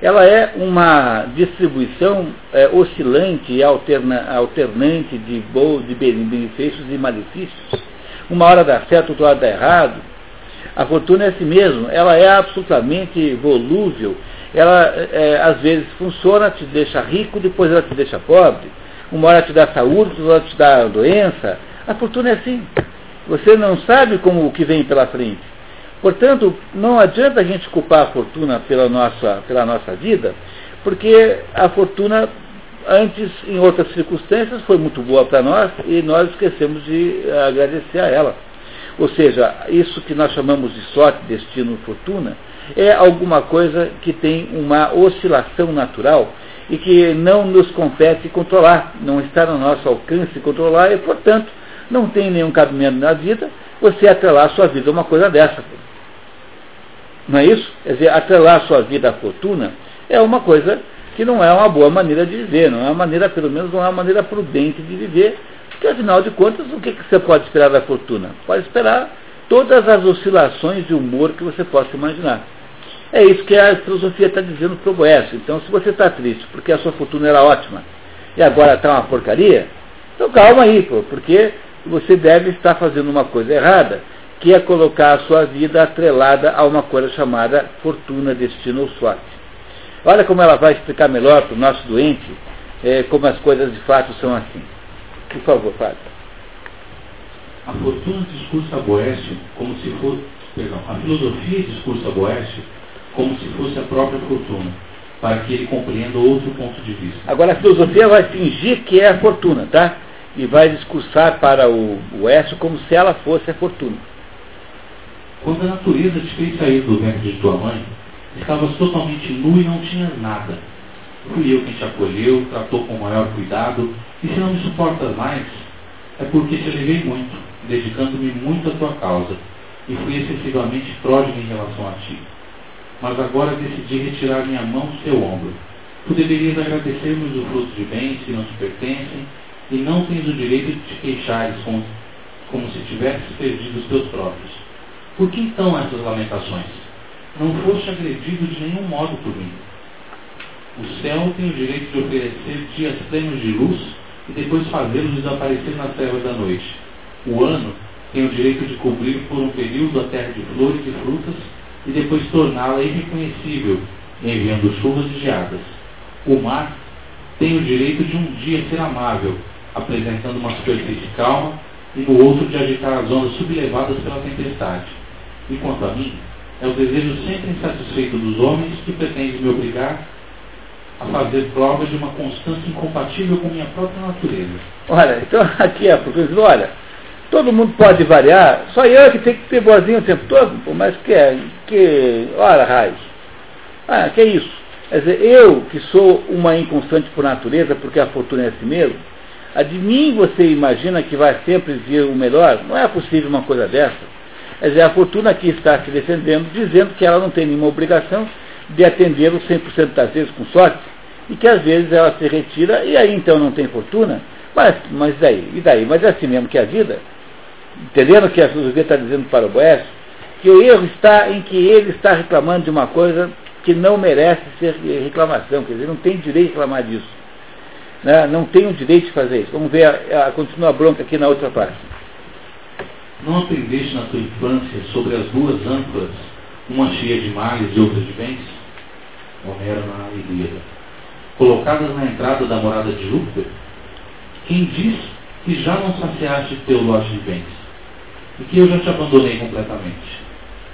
Ela é uma distribuição é, oscilante e alterna, alternante de, bo, de benefícios e malefícios. Uma hora dá certo, outra hora dá errado. A fortuna é assim mesmo, ela é absolutamente volúvel. Ela é, às vezes funciona, te deixa rico, depois ela te deixa pobre. Uma hora te dá saúde, outra hora te dá doença. A fortuna é assim. Você não sabe como o que vem pela frente. Portanto, não adianta a gente culpar a fortuna pela nossa, pela nossa vida, porque a fortuna, antes, em outras circunstâncias, foi muito boa para nós e nós esquecemos de agradecer a ela. Ou seja, isso que nós chamamos de sorte, destino, fortuna, é alguma coisa que tem uma oscilação natural e que não nos compete controlar, não está no nosso alcance controlar e, portanto, não tem nenhum cabimento na vida você atrelar a sua vida a uma coisa dessa. Não é isso? Quer dizer, atrelar a sua vida à fortuna é uma coisa que não é uma boa maneira de viver, não é uma maneira, pelo menos não é uma maneira prudente de viver, Porque, afinal de contas, o que, que você pode esperar da fortuna? Pode esperar todas as oscilações de humor que você possa imaginar. É isso que a filosofia está dizendo para o Boécio. Então, se você está triste porque a sua fortuna era ótima e agora está uma porcaria, então calma aí, pô, porque você deve estar fazendo uma coisa errada, que é colocar a sua vida atrelada a uma coisa chamada fortuna, destino ou sorte. Olha como ela vai explicar melhor para o nosso doente é, como as coisas de fato são assim. Por favor, Fábio. A fortuna discursa Boécio como se fosse. Perdão, a filosofia discursa Boécio como se fosse a própria fortuna, para que ele compreenda outro ponto de vista. Agora a filosofia vai fingir que é a fortuna, tá? E vai discursar para o Boécio como se ela fosse a fortuna. Quando a natureza te fez sair do ventre de tua mãe, estavas totalmente nu e não tinhas nada. Fui eu quem te acolheu, tratou com o maior cuidado, e se não me suportas mais, é porque te levei muito, dedicando-me muito à tua causa, e fui excessivamente pródigo em relação a ti. Mas agora decidi retirar minha mão do teu ombro. Tu deverias agradecer-me os frutos de bens que não te pertencem, e não tens o direito de te queixares como, como se tivesses perdido os teus próprios. Por que então essas lamentações? Não foste agredido de nenhum modo por mim. O céu tem o direito de oferecer dias plenos de luz e depois fazê-los desaparecer nas trevas da noite. O ano tem o direito de cobrir por um período a terra de flores e frutas e depois torná-la irreconhecível, enviando chuvas e geadas. O mar tem o direito de um dia ser amável, apresentando uma superfície calma, e no outro de agitar as ondas sublevadas pela tempestade. E quanto a mim, é o desejo sempre insatisfeito dos homens que pretende me obrigar a fazer prova de uma constância incompatível com minha própria natureza. Olha, então aqui é porque olha, todo mundo pode variar, só eu que tenho que ser boazinho o tempo todo, pô, mas que é, que, olha, raios. Ah, que é isso? Quer dizer, eu que sou uma inconstante por natureza, porque a fortuna é assim mesmo, a de mim você imagina que vai sempre vir o melhor? Não é possível uma coisa dessa. Quer dizer, a fortuna aqui está se defendendo, dizendo que ela não tem nenhuma obrigação de atender os 100% das vezes com sorte, e que às vezes ela se retira e aí então não tem fortuna. Mas, mas daí? E daí? Mas é assim mesmo que a vida. Entendendo que a filosofia está dizendo para o Boécio, que o erro está em que ele está reclamando de uma coisa que não merece ser reclamação, quer dizer, não tem direito de reclamar disso. Né? Não tem o direito de fazer isso. Vamos ver, a, a, continua a bronca aqui na outra parte. Não aprendeste na tua infância sobre as duas âncoras, uma cheia de males e outra de bens? Homero na Ilíada. Colocadas na entrada da morada de Júpiter? Quem diz que já não saciaste teu lote de bens? E que eu já te abandonei completamente?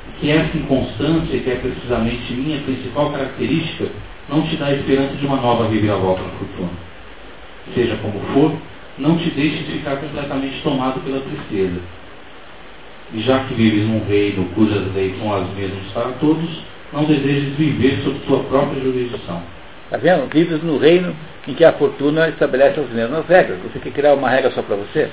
E que essa inconstância, que é precisamente minha principal característica, não te dá esperança de uma nova reviravolta na fortuna. Seja como for, não te deixes ficar completamente tomado pela tristeza e já que vives num reino cujas leis são as mesmas para todos, não desejes viver sob tua própria jurisdição. Está vendo? Vives no reino em que a fortuna estabelece as mesmas regras. Você quer criar uma regra só para você?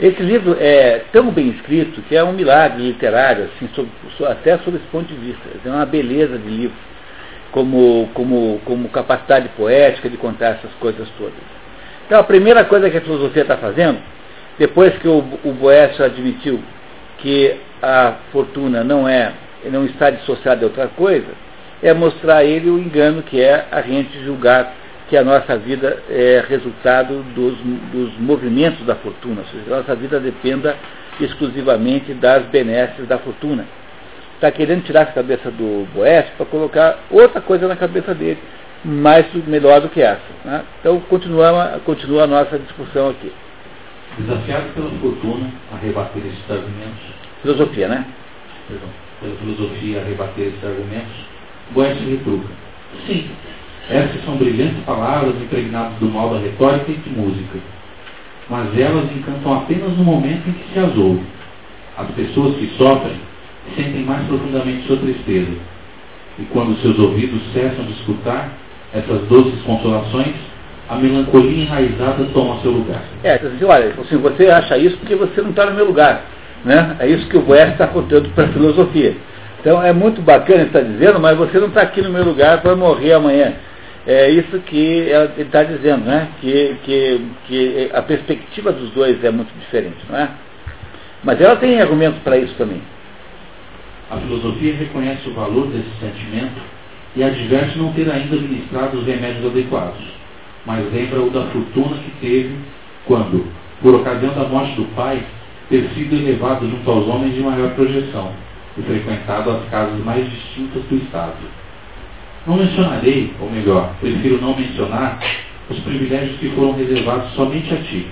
Esse livro é tão bem escrito que é um milagre literário, assim, sobre, até sob esse ponto de vista. É uma beleza de livro, como, como, como capacidade poética de contar essas coisas todas. Então, a primeira coisa que a filosofia está fazendo depois que o, o Boécio admitiu que a fortuna não é, não está dissociada de outra coisa, é mostrar a ele o engano que é a gente julgar que a nossa vida é resultado dos, dos movimentos da fortuna, ou seja, a nossa vida dependa exclusivamente das benesses da fortuna. Está querendo tirar a cabeça do Boécio para colocar outra coisa na cabeça dele, mais melhor do que essa. Né? Então continua, continua a nossa discussão aqui. Desafiado pela fortuna a rebater esses argumentos. Filosofia, né? Perdão. Pela filosofia a rebater esses argumentos, Boécio retruca. Sim, essas são brilhantes palavras impregnadas do mal da retórica e de música. Mas elas encantam apenas no momento em que se as. As pessoas que sofrem sentem mais profundamente sua tristeza. E quando seus ouvidos cessam de escutar essas doces consolações, a melancolia enraizada toma seu lugar. É, assim, olha, assim, você acha isso porque você não está no meu lugar. Né? É isso que o Boés está contando para a filosofia. Então é muito bacana estar dizendo, mas você não está aqui no meu lugar para morrer amanhã. É isso que ela está dizendo, né? Que, que, que a perspectiva dos dois é muito diferente, não é? Mas ela tem argumentos para isso também. A filosofia reconhece o valor desse sentimento e adverte não ter ainda ministrado os remédios adequados, mas lembra-o da fortuna que teve quando, por ocasião da morte do pai, ter sido elevado junto aos homens de maior projeção e frequentado as casas mais distintas do Estado. Não mencionarei, ou melhor, prefiro não mencionar, os privilégios que foram reservados somente a ti.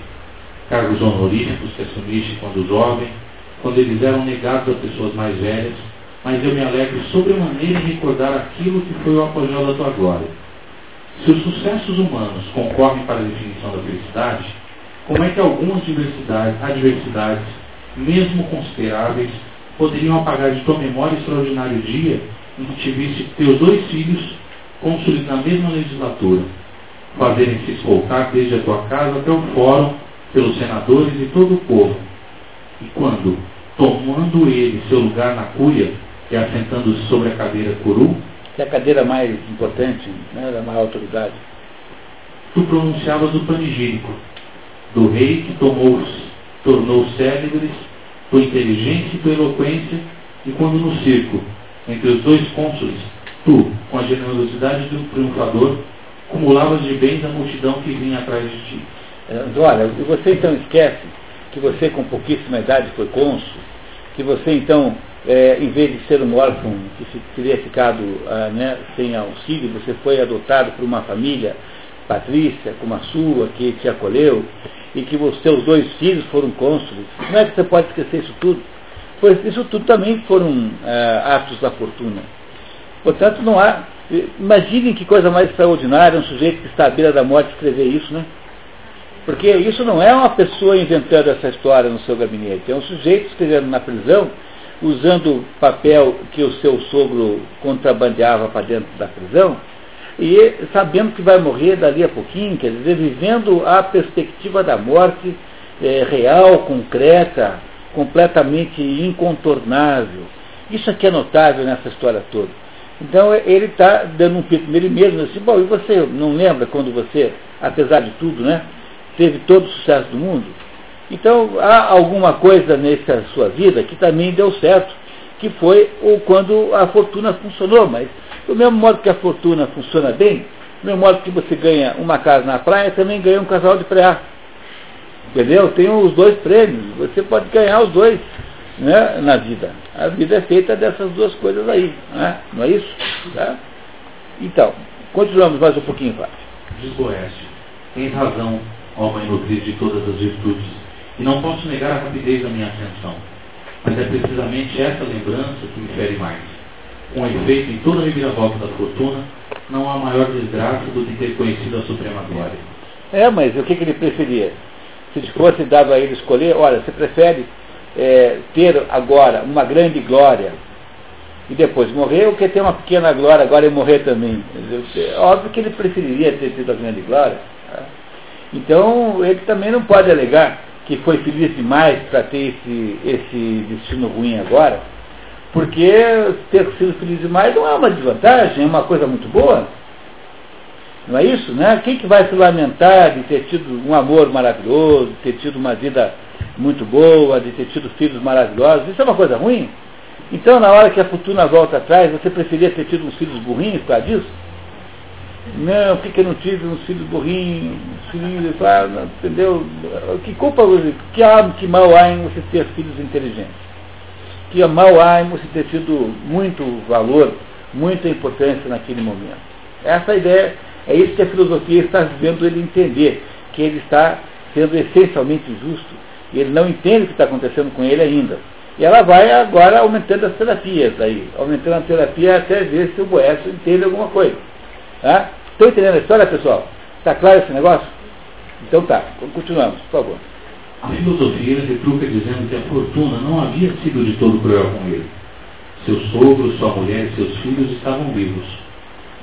Cargos honoríficos que assumiste quando jovem, quando eles eram negados a pessoas mais velhas, mas eu me alegro sobremaneira em recordar aquilo que foi o apogeu da tua glória. Se os sucessos humanos concorrem para a definição da felicidade, como é que algumas adversidades, mesmo consideráveis, poderiam apagar de tua memória extraordinário dia em que tiveste teus dois filhos, cônsules na mesma legislatura, fazerem-se escoltar desde a tua casa até o fórum pelos senadores e todo o povo. E quando, tomando ele seu lugar na cúria e assentando-se sobre a cadeira curu, que é a cadeira mais importante, né, da maior autoridade, tu pronunciavas o panegírico do rei que tomou, tornou célebres tua inteligência e tua eloquência, e quando no circo, entre os dois cônsules, tu, com a generosidade do triunfador, acumulavas de bens a multidão que vinha atrás de ti. É, olha, você então esquece que você com pouquíssima idade foi cônsul, que você então, é, em vez de ser um órfão que teria ficado ah, né, sem auxílio, você foi adotado por uma família patrícia como a sua, que te acolheu, e que os seus dois filhos foram cônsules. Não é que você pode esquecer isso tudo? Pois isso tudo também foram é, atos da fortuna. Portanto, não há. Imaginem que coisa mais extraordinária um sujeito que está à beira da morte escrever isso, né? Porque isso não é uma pessoa inventando essa história no seu gabinete, é um sujeito escrevendo na prisão, usando papel que o seu sogro contrabandeava para dentro da prisão, e sabendo que vai morrer dali a pouquinho, quer dizer, vivendo a perspectiva da morte é, real, concreta, completamente incontornável. Isso aqui é notável nessa história toda. Então ele está dando um pito nele mesmo, assim, bom, e você não lembra quando você, apesar de tudo, né, teve todo o sucesso do mundo? Então há alguma coisa nessa sua vida que também deu certo, que foi quando a fortuna funcionou, mas do mesmo modo que a fortuna funciona bem, do mesmo modo que você ganha uma casa na praia, também ganha um casal de praia. Entendeu? Tem os dois prêmios, você pode ganhar os dois né, na vida. A vida é feita dessas duas coisas aí, né? não é isso? Tá? Então, continuamos mais um pouquinho, Flávio. Diz Boécio, tens razão, ó mãe nutriz de todas as virtudes, e não posso negar a rapidez da minha atenção, mas é precisamente essa lembrança que me fere mais com efeito em toda a reviravolta da fortuna, não há maior desgraça do que ter conhecido a suprema glória. É, mas o que, que ele preferia? Se fosse dado a ele escolher, olha, você prefere é, ter agora uma grande glória e depois morrer, ou quer ter uma pequena glória agora e morrer também? Óbvio que ele preferiria ter tido a grande glória. Tá? Então, ele também não pode alegar que foi feliz demais para ter esse, esse destino ruim agora, porque ter sido feliz demais não é uma desvantagem, é uma coisa muito boa. Não é isso, né? Quem que vai se lamentar de ter tido um amor maravilhoso, de ter tido uma vida muito boa, de ter tido filhos maravilhosos? Isso é uma coisa ruim? Então, na hora que a fortuna volta atrás, você preferia ter tido uns filhos burrinhos por causa disso? Não, por que eu não tive uns filhos burrinhos, filhos, ah, entendeu? Que culpa, que, que mal há em você ter filhos inteligentes? que mal há em você ter tido muito valor, muita importância naquele momento. Essa é ideia, é isso que a filosofia está vendo ele entender, que ele está sendo essencialmente injusto, e ele não entende o que está acontecendo com ele ainda. E ela vai agora aumentando as terapias aí, aumentando a terapia até ver se o Boécio entende alguma coisa. Estão entendendo a história, pessoal? Está claro esse negócio? Então tá, continuamos, por favor. A filosofia retruca dizendo que a fortuna não havia sido de todo cruel com ele. Seu sogro, sua mulher e seus filhos estavam vivos.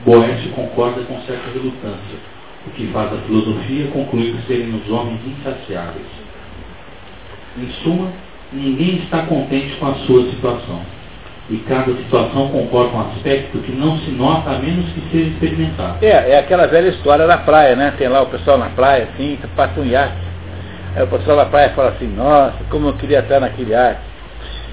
Boécio concorda com certa relutância, o que faz a filosofia concluir que serem os homens insaciáveis. Em suma, ninguém está contente com a sua situação. E cada situação comporta um aspecto que não se nota a menos que seja experimentado. É, é aquela velha história da praia, né? Tem lá o pessoal na praia, assim, passa um iate. Aí o pessoal na praia fala assim, nossa, como eu queria estar naquele iate.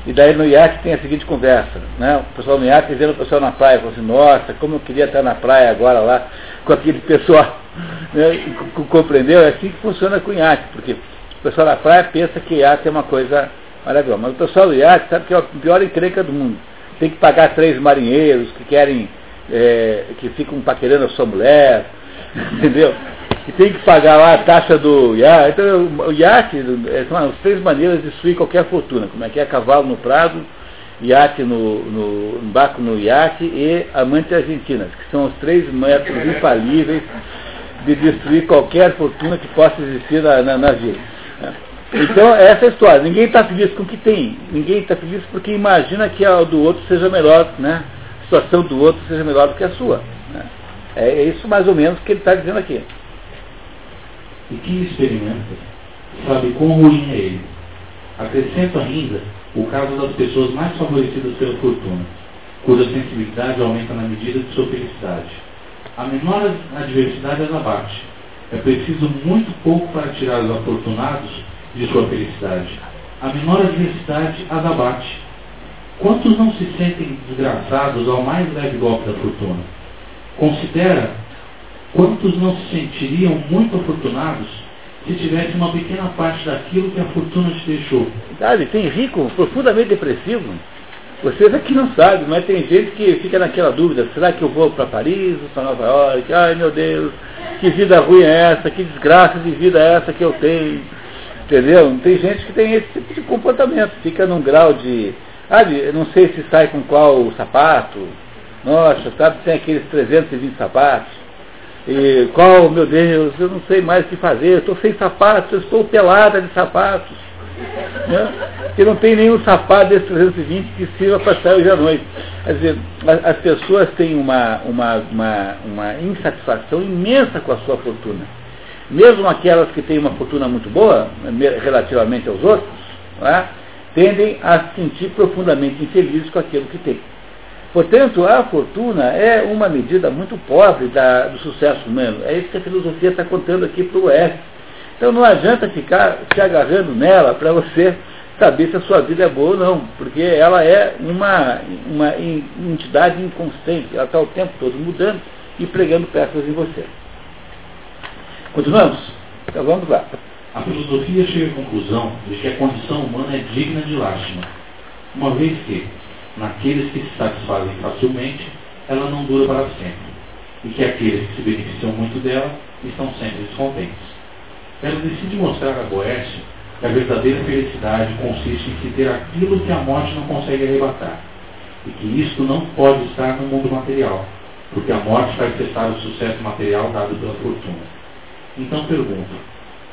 E daí no iate tem a seguinte conversa, né? O pessoal no iate vendo o pessoal na praia, fala assim, nossa, como eu queria estar na praia agora lá, com aquele pessoal. Né? Compreendeu? É assim que funciona com iate, porque o pessoal na praia pensa que iate é uma coisa maravilhosa. Mas o pessoal do iate sabe que é a pior encrenca do mundo. Tem que pagar três marinheiros que querem, é, que ficam paquerando a sua mulher, entendeu? E tem que pagar lá a taxa do iate. Então, o iate é, são as três maneiras de destruir qualquer fortuna. Como é que é cavalo no prado, iate no, no, barco no iate e amante argentinas, que são os três métodos infalíveis de destruir qualquer fortuna que possa existir na, na, na vida. Então, essa é a história. Ninguém está feliz com o que tem. Ninguém está feliz porque imagina que a do outro seja melhor, né? A situação do outro seja melhor do que a sua. Né? É isso mais ou menos que ele está dizendo aqui. E quem experimenta sabe quão ruim é ele. Acrescento ainda o caso das pessoas mais favorecidas pela fortuna, cuja sensibilidade aumenta na medida de sua felicidade. A menor adversidade as abate. É preciso muito pouco para tirar os afortunados de sua felicidade. A menor adversidade as abate. Quantos não se sentem desgraçados ao mais leve golpe da fortuna? Considera quantos não se sentiriam muito afortunados se tivesse uma pequena parte daquilo que a fortuna te deixou. Sabe, tem rico profundamente depressivo. Vocês aqui não sabem, mas tem gente que fica naquela dúvida, será que eu vou para Paris ou para Nova York? Ai meu Deus, que vida ruim é essa, que desgraça de vida é essa que eu tenho. Entendeu? Tem gente que tem esse tipo de comportamento, fica num grau de. Ah, não sei se sai com qual sapato. Nossa, sabe, tem aqueles 320 sapatos. E qual, meu Deus, eu não sei mais o que fazer, estou sem sapatos, eu estou pelada de sapatos. Né? Que não tem nenhum sapato desse 320 que sirva para sair hoje à noite. Quer dizer, as pessoas têm uma, uma, uma, uma insatisfação imensa com a sua fortuna. Mesmo aquelas que têm uma fortuna muito boa, relativamente aos outros, né, tendem a se sentir profundamente infelizes com aquilo que têm. Portanto, a fortuna é uma medida muito pobre da, do sucesso humano. É isso que a filosofia está contando aqui para o Oeste. Então não adianta ficar se agarrando nela para você saber se a sua vida é boa ou não, porque ela é uma, uma entidade inconstante, ela está o tempo todo mudando e pregando peças em você. Continuamos? Então vamos lá. A filosofia chega à conclusão de que a condição humana é digna de lástima, uma vez que naqueles que se satisfazem facilmente, ela não dura para sempre, e que aqueles que se beneficiam muito dela estão sempre descontentes. Ela decide mostrar a Boécio que a verdadeira felicidade consiste em se ter aquilo que a morte não consegue arrebatar, e que isto não pode estar no mundo material, porque a morte vai cessar o sucesso material dado pela fortuna. Então pergunto,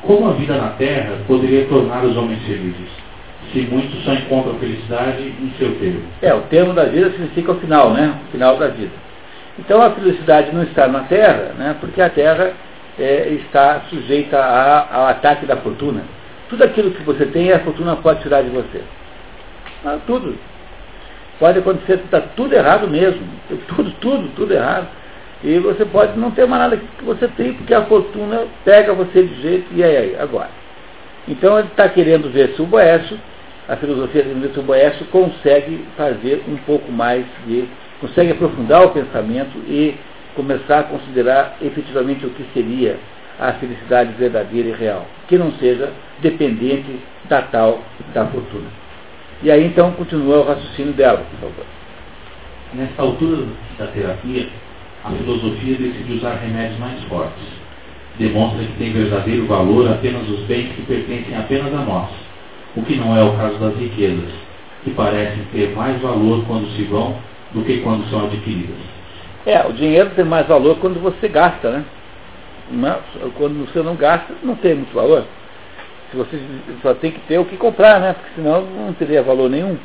como a vida na Terra poderia tornar os homens felizes? se muitos só encontram felicidade em seu termo. É, o termo da vida significa o final, né? O final da vida. Então a felicidade não está na Terra, né? Porque a Terra é, está sujeita a, ao ataque da fortuna. Tudo aquilo que você tem, a fortuna pode tirar de você. Ah, tudo. Pode acontecer, está tudo errado mesmo. Tudo, tudo, tudo errado. E você pode não ter mais nada que você tem, porque a fortuna pega você de jeito e aí, agora. Então ele está querendo ver se o Boécio a filosofia do Boécio consegue fazer um pouco mais de. consegue aprofundar o pensamento e começar a considerar efetivamente o que seria a felicidade verdadeira e real, que não seja dependente da tal da fortuna. E aí então continua o raciocínio dela, por favor. Nessa altura da terapia, a filosofia decide usar remédios mais fortes. Demonstra que tem verdadeiro valor apenas os bens que pertencem apenas a nós o que não é o caso das riquezas, que parecem ter mais valor quando se vão do que quando são adquiridas. É, o dinheiro tem mais valor quando você gasta, né? Mas, quando você não gasta, não tem muito valor. Se você só tem que ter o que comprar, né? Porque senão não teria valor nenhum.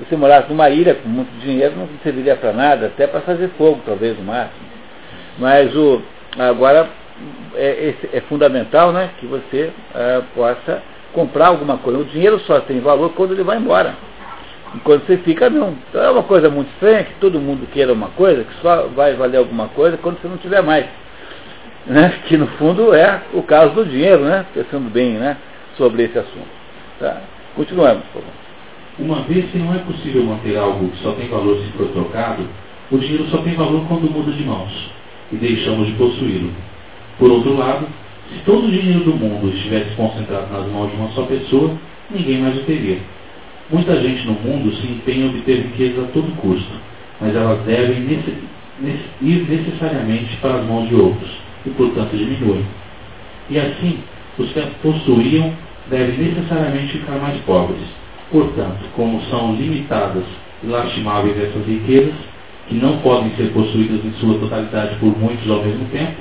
Você morasse numa ilha com muito dinheiro, não serviria para nada, até para fazer fogo, talvez, no máximo. Mas o, agora é, é fundamental né, que você é, possa comprar alguma coisa. O dinheiro só tem valor quando ele vai embora. Enquanto você fica, não. Então é uma coisa muito estranha que todo mundo queira uma coisa, que só vai valer alguma coisa quando você não tiver mais. Né? Que no fundo é o caso do dinheiro, né? Pensando bem né? sobre esse assunto. Tá? Continuamos, por favor. Uma vez que não é possível manter algo que só tem valor se for trocado, o dinheiro só tem valor quando muda de mãos e deixamos de possuí-lo. Por outro lado, se todo o dinheiro do mundo estivesse concentrado nas mãos de uma só pessoa, ninguém mais o teria. Muita gente no mundo se empenha em obter riqueza a todo custo, mas elas devem ir necessariamente para as mãos de outros e, portanto, diminuem. E assim, os que possuíam devem necessariamente ficar mais pobres. Portanto, como são limitadas e lastimáveis essas riquezas, que não podem ser possuídas em sua totalidade por muitos ao mesmo tempo,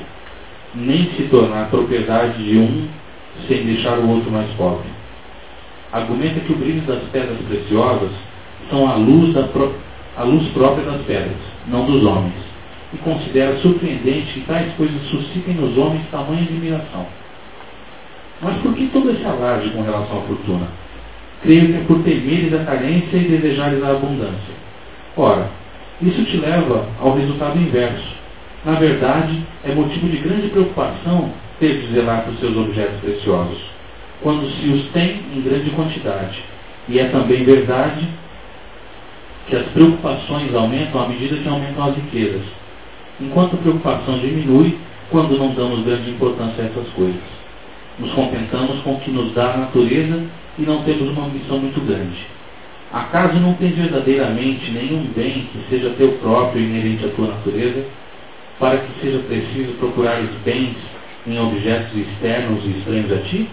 nem se tornar propriedade de um sem deixar o outro mais pobre. Argumenta que o brilho das pedras preciosas são a luz, pro... a luz própria das pedras, não dos homens, e considera surpreendente que tais coisas suscitem nos homens tamanha admiração. Mas por que todo esse alarde com relação à fortuna? Creio que é por temeres a carência e desejares a abundância. Ora, isso te leva ao resultado inverso. Na verdade, é motivo de grande preocupação ter de zelar por seus objetos preciosos, quando se os tem em grande quantidade. E é também verdade que as preocupações aumentam à medida que aumentam as riquezas, enquanto a preocupação diminui quando não damos grande importância a essas coisas. Nos contentamos com o que nos dá a natureza e não temos uma ambição muito grande. Acaso não tens verdadeiramente nenhum bem que seja teu próprio e inerente à tua natureza, para que seja preciso procurar os bens em objetos externos e estranhos a ti?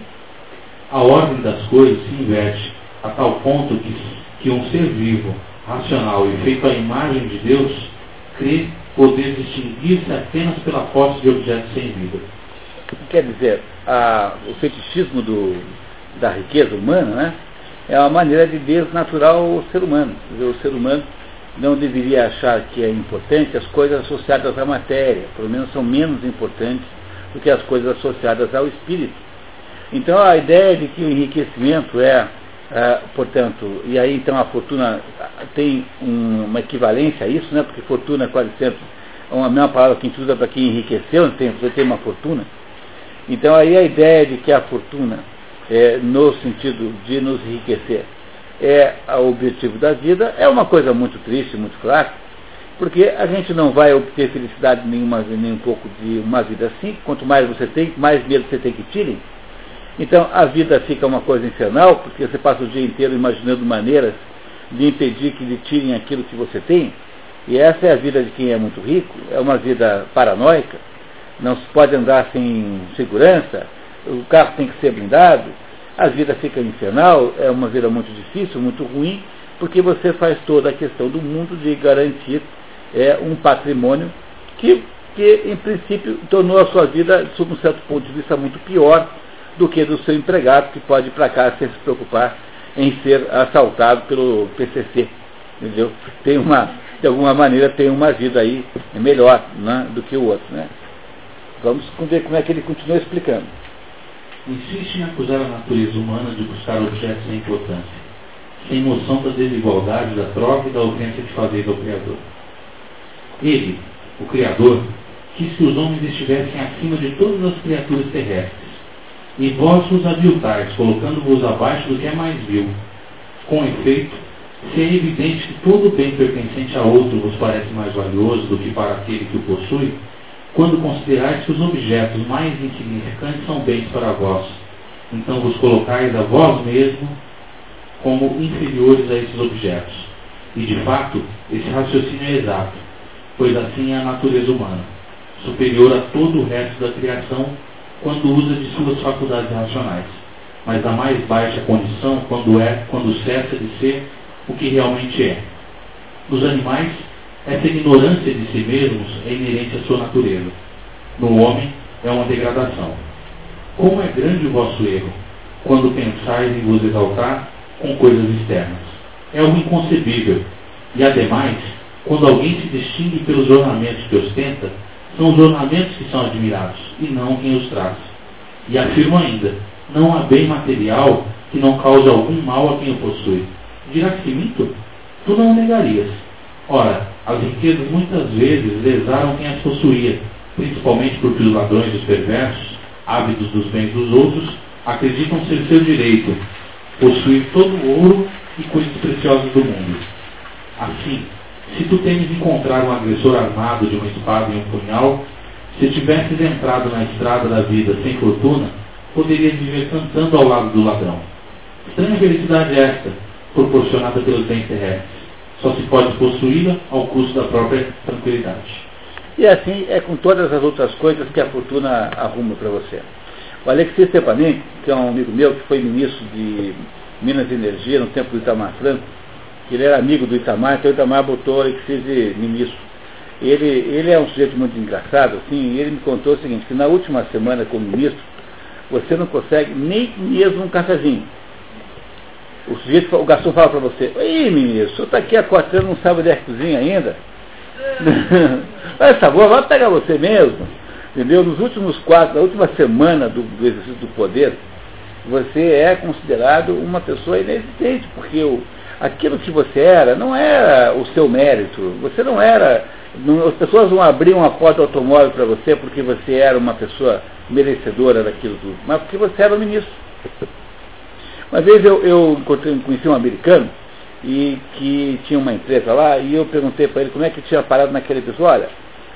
A ordem das coisas se inverte a tal ponto que, que um ser vivo, racional e feito à imagem de Deus, crê poder distinguir-se apenas pela posse de objetos sem vida. Quer dizer, a, o fetichismo do, da riqueza humana, né? É uma maneira de desnaturar o ser humano. O ser humano não deveria achar que é importante as coisas associadas à matéria, pelo menos são menos importantes do que as coisas associadas ao espírito. Então a ideia de que o enriquecimento é, é portanto, e aí então a fortuna tem um, uma equivalência a isso, né, porque fortuna quase sempre é uma mesma palavra que a gente usa para quem enriqueceu, tem, você tem uma fortuna. Então aí a ideia de que a fortuna é, no sentido de nos enriquecer, é o objetivo da vida, é uma coisa muito triste, muito fraca, porque a gente não vai obter felicidade nenhuma, nem um pouco de uma vida assim, quanto mais você tem, mais medo você tem que tirem. Então a vida fica uma coisa infernal, porque você passa o dia inteiro imaginando maneiras de impedir que lhe tirem aquilo que você tem. E essa é a vida de quem é muito rico, é uma vida paranoica, não se pode andar sem segurança, o carro tem que ser blindado, a vida fica infernal, é uma vida muito difícil, muito ruim, porque você faz toda a questão do mundo de garantir é, um patrimônio que, que, em princípio, tornou a sua vida, sob um certo ponto de vista, muito pior do que do seu empregado, que pode ir para cá sem se preocupar em ser assaltado pelo PCC. Entendeu? Tem uma, de alguma maneira, tem uma vida aí melhor né, do que o outro. Né? Vamos ver como é que ele continua explicando insiste em acusar a natureza humana de buscar objetos sem importância, sem noção da desigualdade, da troca e da ausência de fazer ao Criador. Ele, o Criador, quis que os homens estivessem acima de todas as criaturas terrestres, e vós os aviltais, colocando-vos abaixo do que é mais vil. Com efeito, se é evidente que todo bem pertencente a outro vos parece mais valioso do que para aquele que o possui, quando considerais que os objetos mais insignificantes são bens para vós. Então vos colocais a vós mesmo como inferiores a esses objetos. E de fato, esse raciocínio é exato, pois assim é a natureza humana, superior a todo o resto da criação quando usa de suas faculdades racionais, mas da mais baixa condição quando é, quando cessa de ser o que realmente é. Os animais essa ignorância de si mesmos é inerente à sua natureza. No homem é uma degradação. Como é grande o vosso erro quando pensais em vos exaltar com coisas externas? É algo inconcebível. E ademais, quando alguém se distingue pelos ornamentos que ostenta, são os ornamentos que são admirados, e não quem os traz. E afirmo ainda, não há bem material que não cause algum mal a quem o possui. Dirá que minto? Tu não o negarias. Ora, as riquezas muitas vezes lesaram quem as possuía, principalmente porque os ladrões e os perversos, ávidos dos bens dos outros, acreditam ser seu direito possuir todo o ouro e coisas preciosas do mundo. Assim, se tu temes encontrar um agressor armado de uma espada e um punhal, se tivesses entrado na estrada da vida sem fortuna, poderias viver cantando ao lado do ladrão. Estranha felicidade é esta, proporcionada pelos bens terrestres. Só se pode possuí-la ao custo da própria tranquilidade. E assim é com todas as outras coisas que a fortuna arruma para você. O Alexis Stepanin, que é um amigo meu, que foi ministro de Minas e Energia no tempo do Itamar Franco, ele era amigo do Itamar, então o Itamar botou o Alexis de ministro. Ele, ele é um sujeito muito engraçado, assim, e ele me contou o seguinte, que na última semana como ministro, você não consegue nem mesmo um cafezinho. O sujeito, o garçom fala para você, ei ministro, o senhor está aqui há quatro anos, não sabe onde é que cozinha ainda? Faz favor, vai pegar você mesmo. Entendeu? Nos últimos quatro, na última semana do, do exercício do poder, você é considerado uma pessoa inexistente, porque o, aquilo que você era não era o seu mérito. Você não era. Não, as pessoas não abriam a porta do automóvel para você porque você era uma pessoa merecedora daquilo tudo, mas porque você era o ministro. Uma vez eu, eu conheci um americano e que tinha uma empresa lá, e eu perguntei para ele como é que tinha parado naquele pessoa. Olha,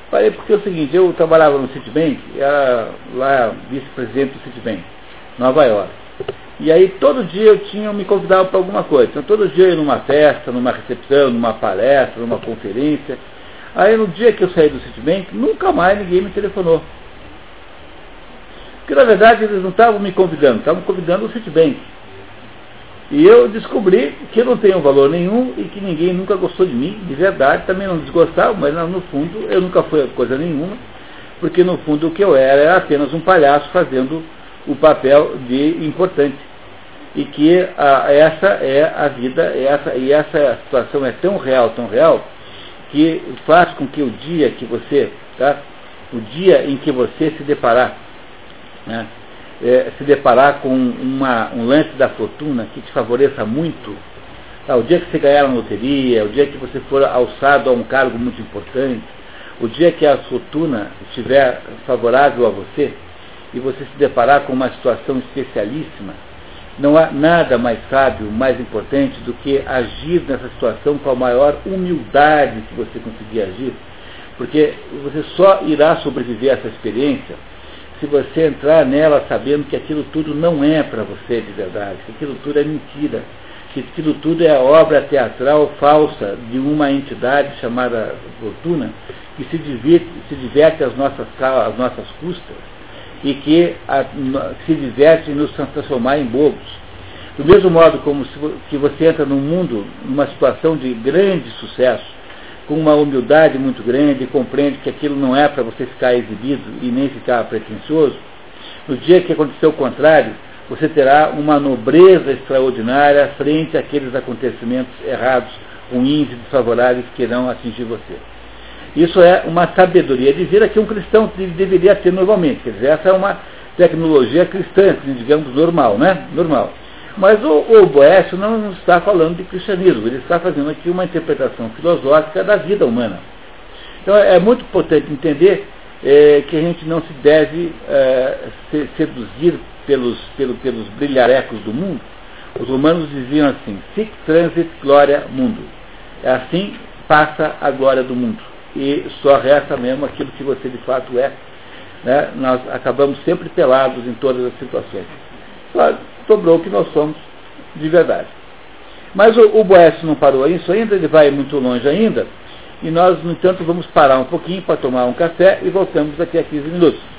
parei porque é o seguinte, eu trabalhava no Citibank, era lá vice-presidente do Citibank, Nova York. E aí todo dia eu tinha, me convidava para alguma coisa. Então todo dia eu ia numa festa, numa recepção, numa palestra, numa conferência. Aí no dia que eu saí do Citibank, nunca mais ninguém me telefonou. Porque na verdade eles não estavam me convidando, estavam convidando o Citibank. E eu descobri que eu não tenho valor nenhum e que ninguém nunca gostou de mim, de verdade, também não desgostava, mas no fundo eu nunca fui coisa nenhuma, porque no fundo o que eu era era apenas um palhaço fazendo o papel de importante. E que a, essa é a vida, essa, e essa situação é tão real, tão real, que faz com que o dia que você, tá, o dia em que você se deparar, né, é, se deparar com uma, um lance da fortuna que te favoreça muito, tá? o dia que você ganhar na loteria, o dia que você for alçado a um cargo muito importante, o dia que a fortuna estiver favorável a você e você se deparar com uma situação especialíssima, não há nada mais sábio, mais importante do que agir nessa situação com a maior humildade que você conseguir agir, porque você só irá sobreviver a essa experiência se você entrar nela sabendo que aquilo tudo não é para você de verdade, que aquilo tudo é mentira, que aquilo tudo é obra teatral falsa de uma entidade chamada fortuna, que se diverte, se diverte às, nossas, às nossas custas e que a, se diverte em nos transformar em bobos. Do mesmo modo como se, que você entra num mundo, numa situação de grande sucesso, com uma humildade muito grande, compreende que aquilo não é para você ficar exibido e nem ficar pretensioso, no dia que acontecer o contrário, você terá uma nobreza extraordinária frente àqueles acontecimentos errados, ruins e desfavoráveis que irão atingir você. Isso é uma sabedoria de vida que um cristão deveria ter normalmente. Quer dizer, essa é uma tecnologia cristã, digamos, normal, né? Normal. Mas o, o Boécio não está falando de cristianismo, ele está fazendo aqui uma interpretação filosófica da vida humana. Então é muito importante entender é, que a gente não se deve é, se, seduzir pelos, pelo, pelos brilharecos do mundo. Os romanos diziam assim, sic transit gloria mundo. É assim passa a glória do mundo. E só resta mesmo aquilo que você de fato é. Né? Nós acabamos sempre pelados em todas as situações. Claro, sobrou o que nós somos de verdade. Mas o, o Boécio não parou isso ainda, ele vai muito longe ainda, e nós, no entanto, vamos parar um pouquinho para tomar um café e voltamos daqui a 15 minutos.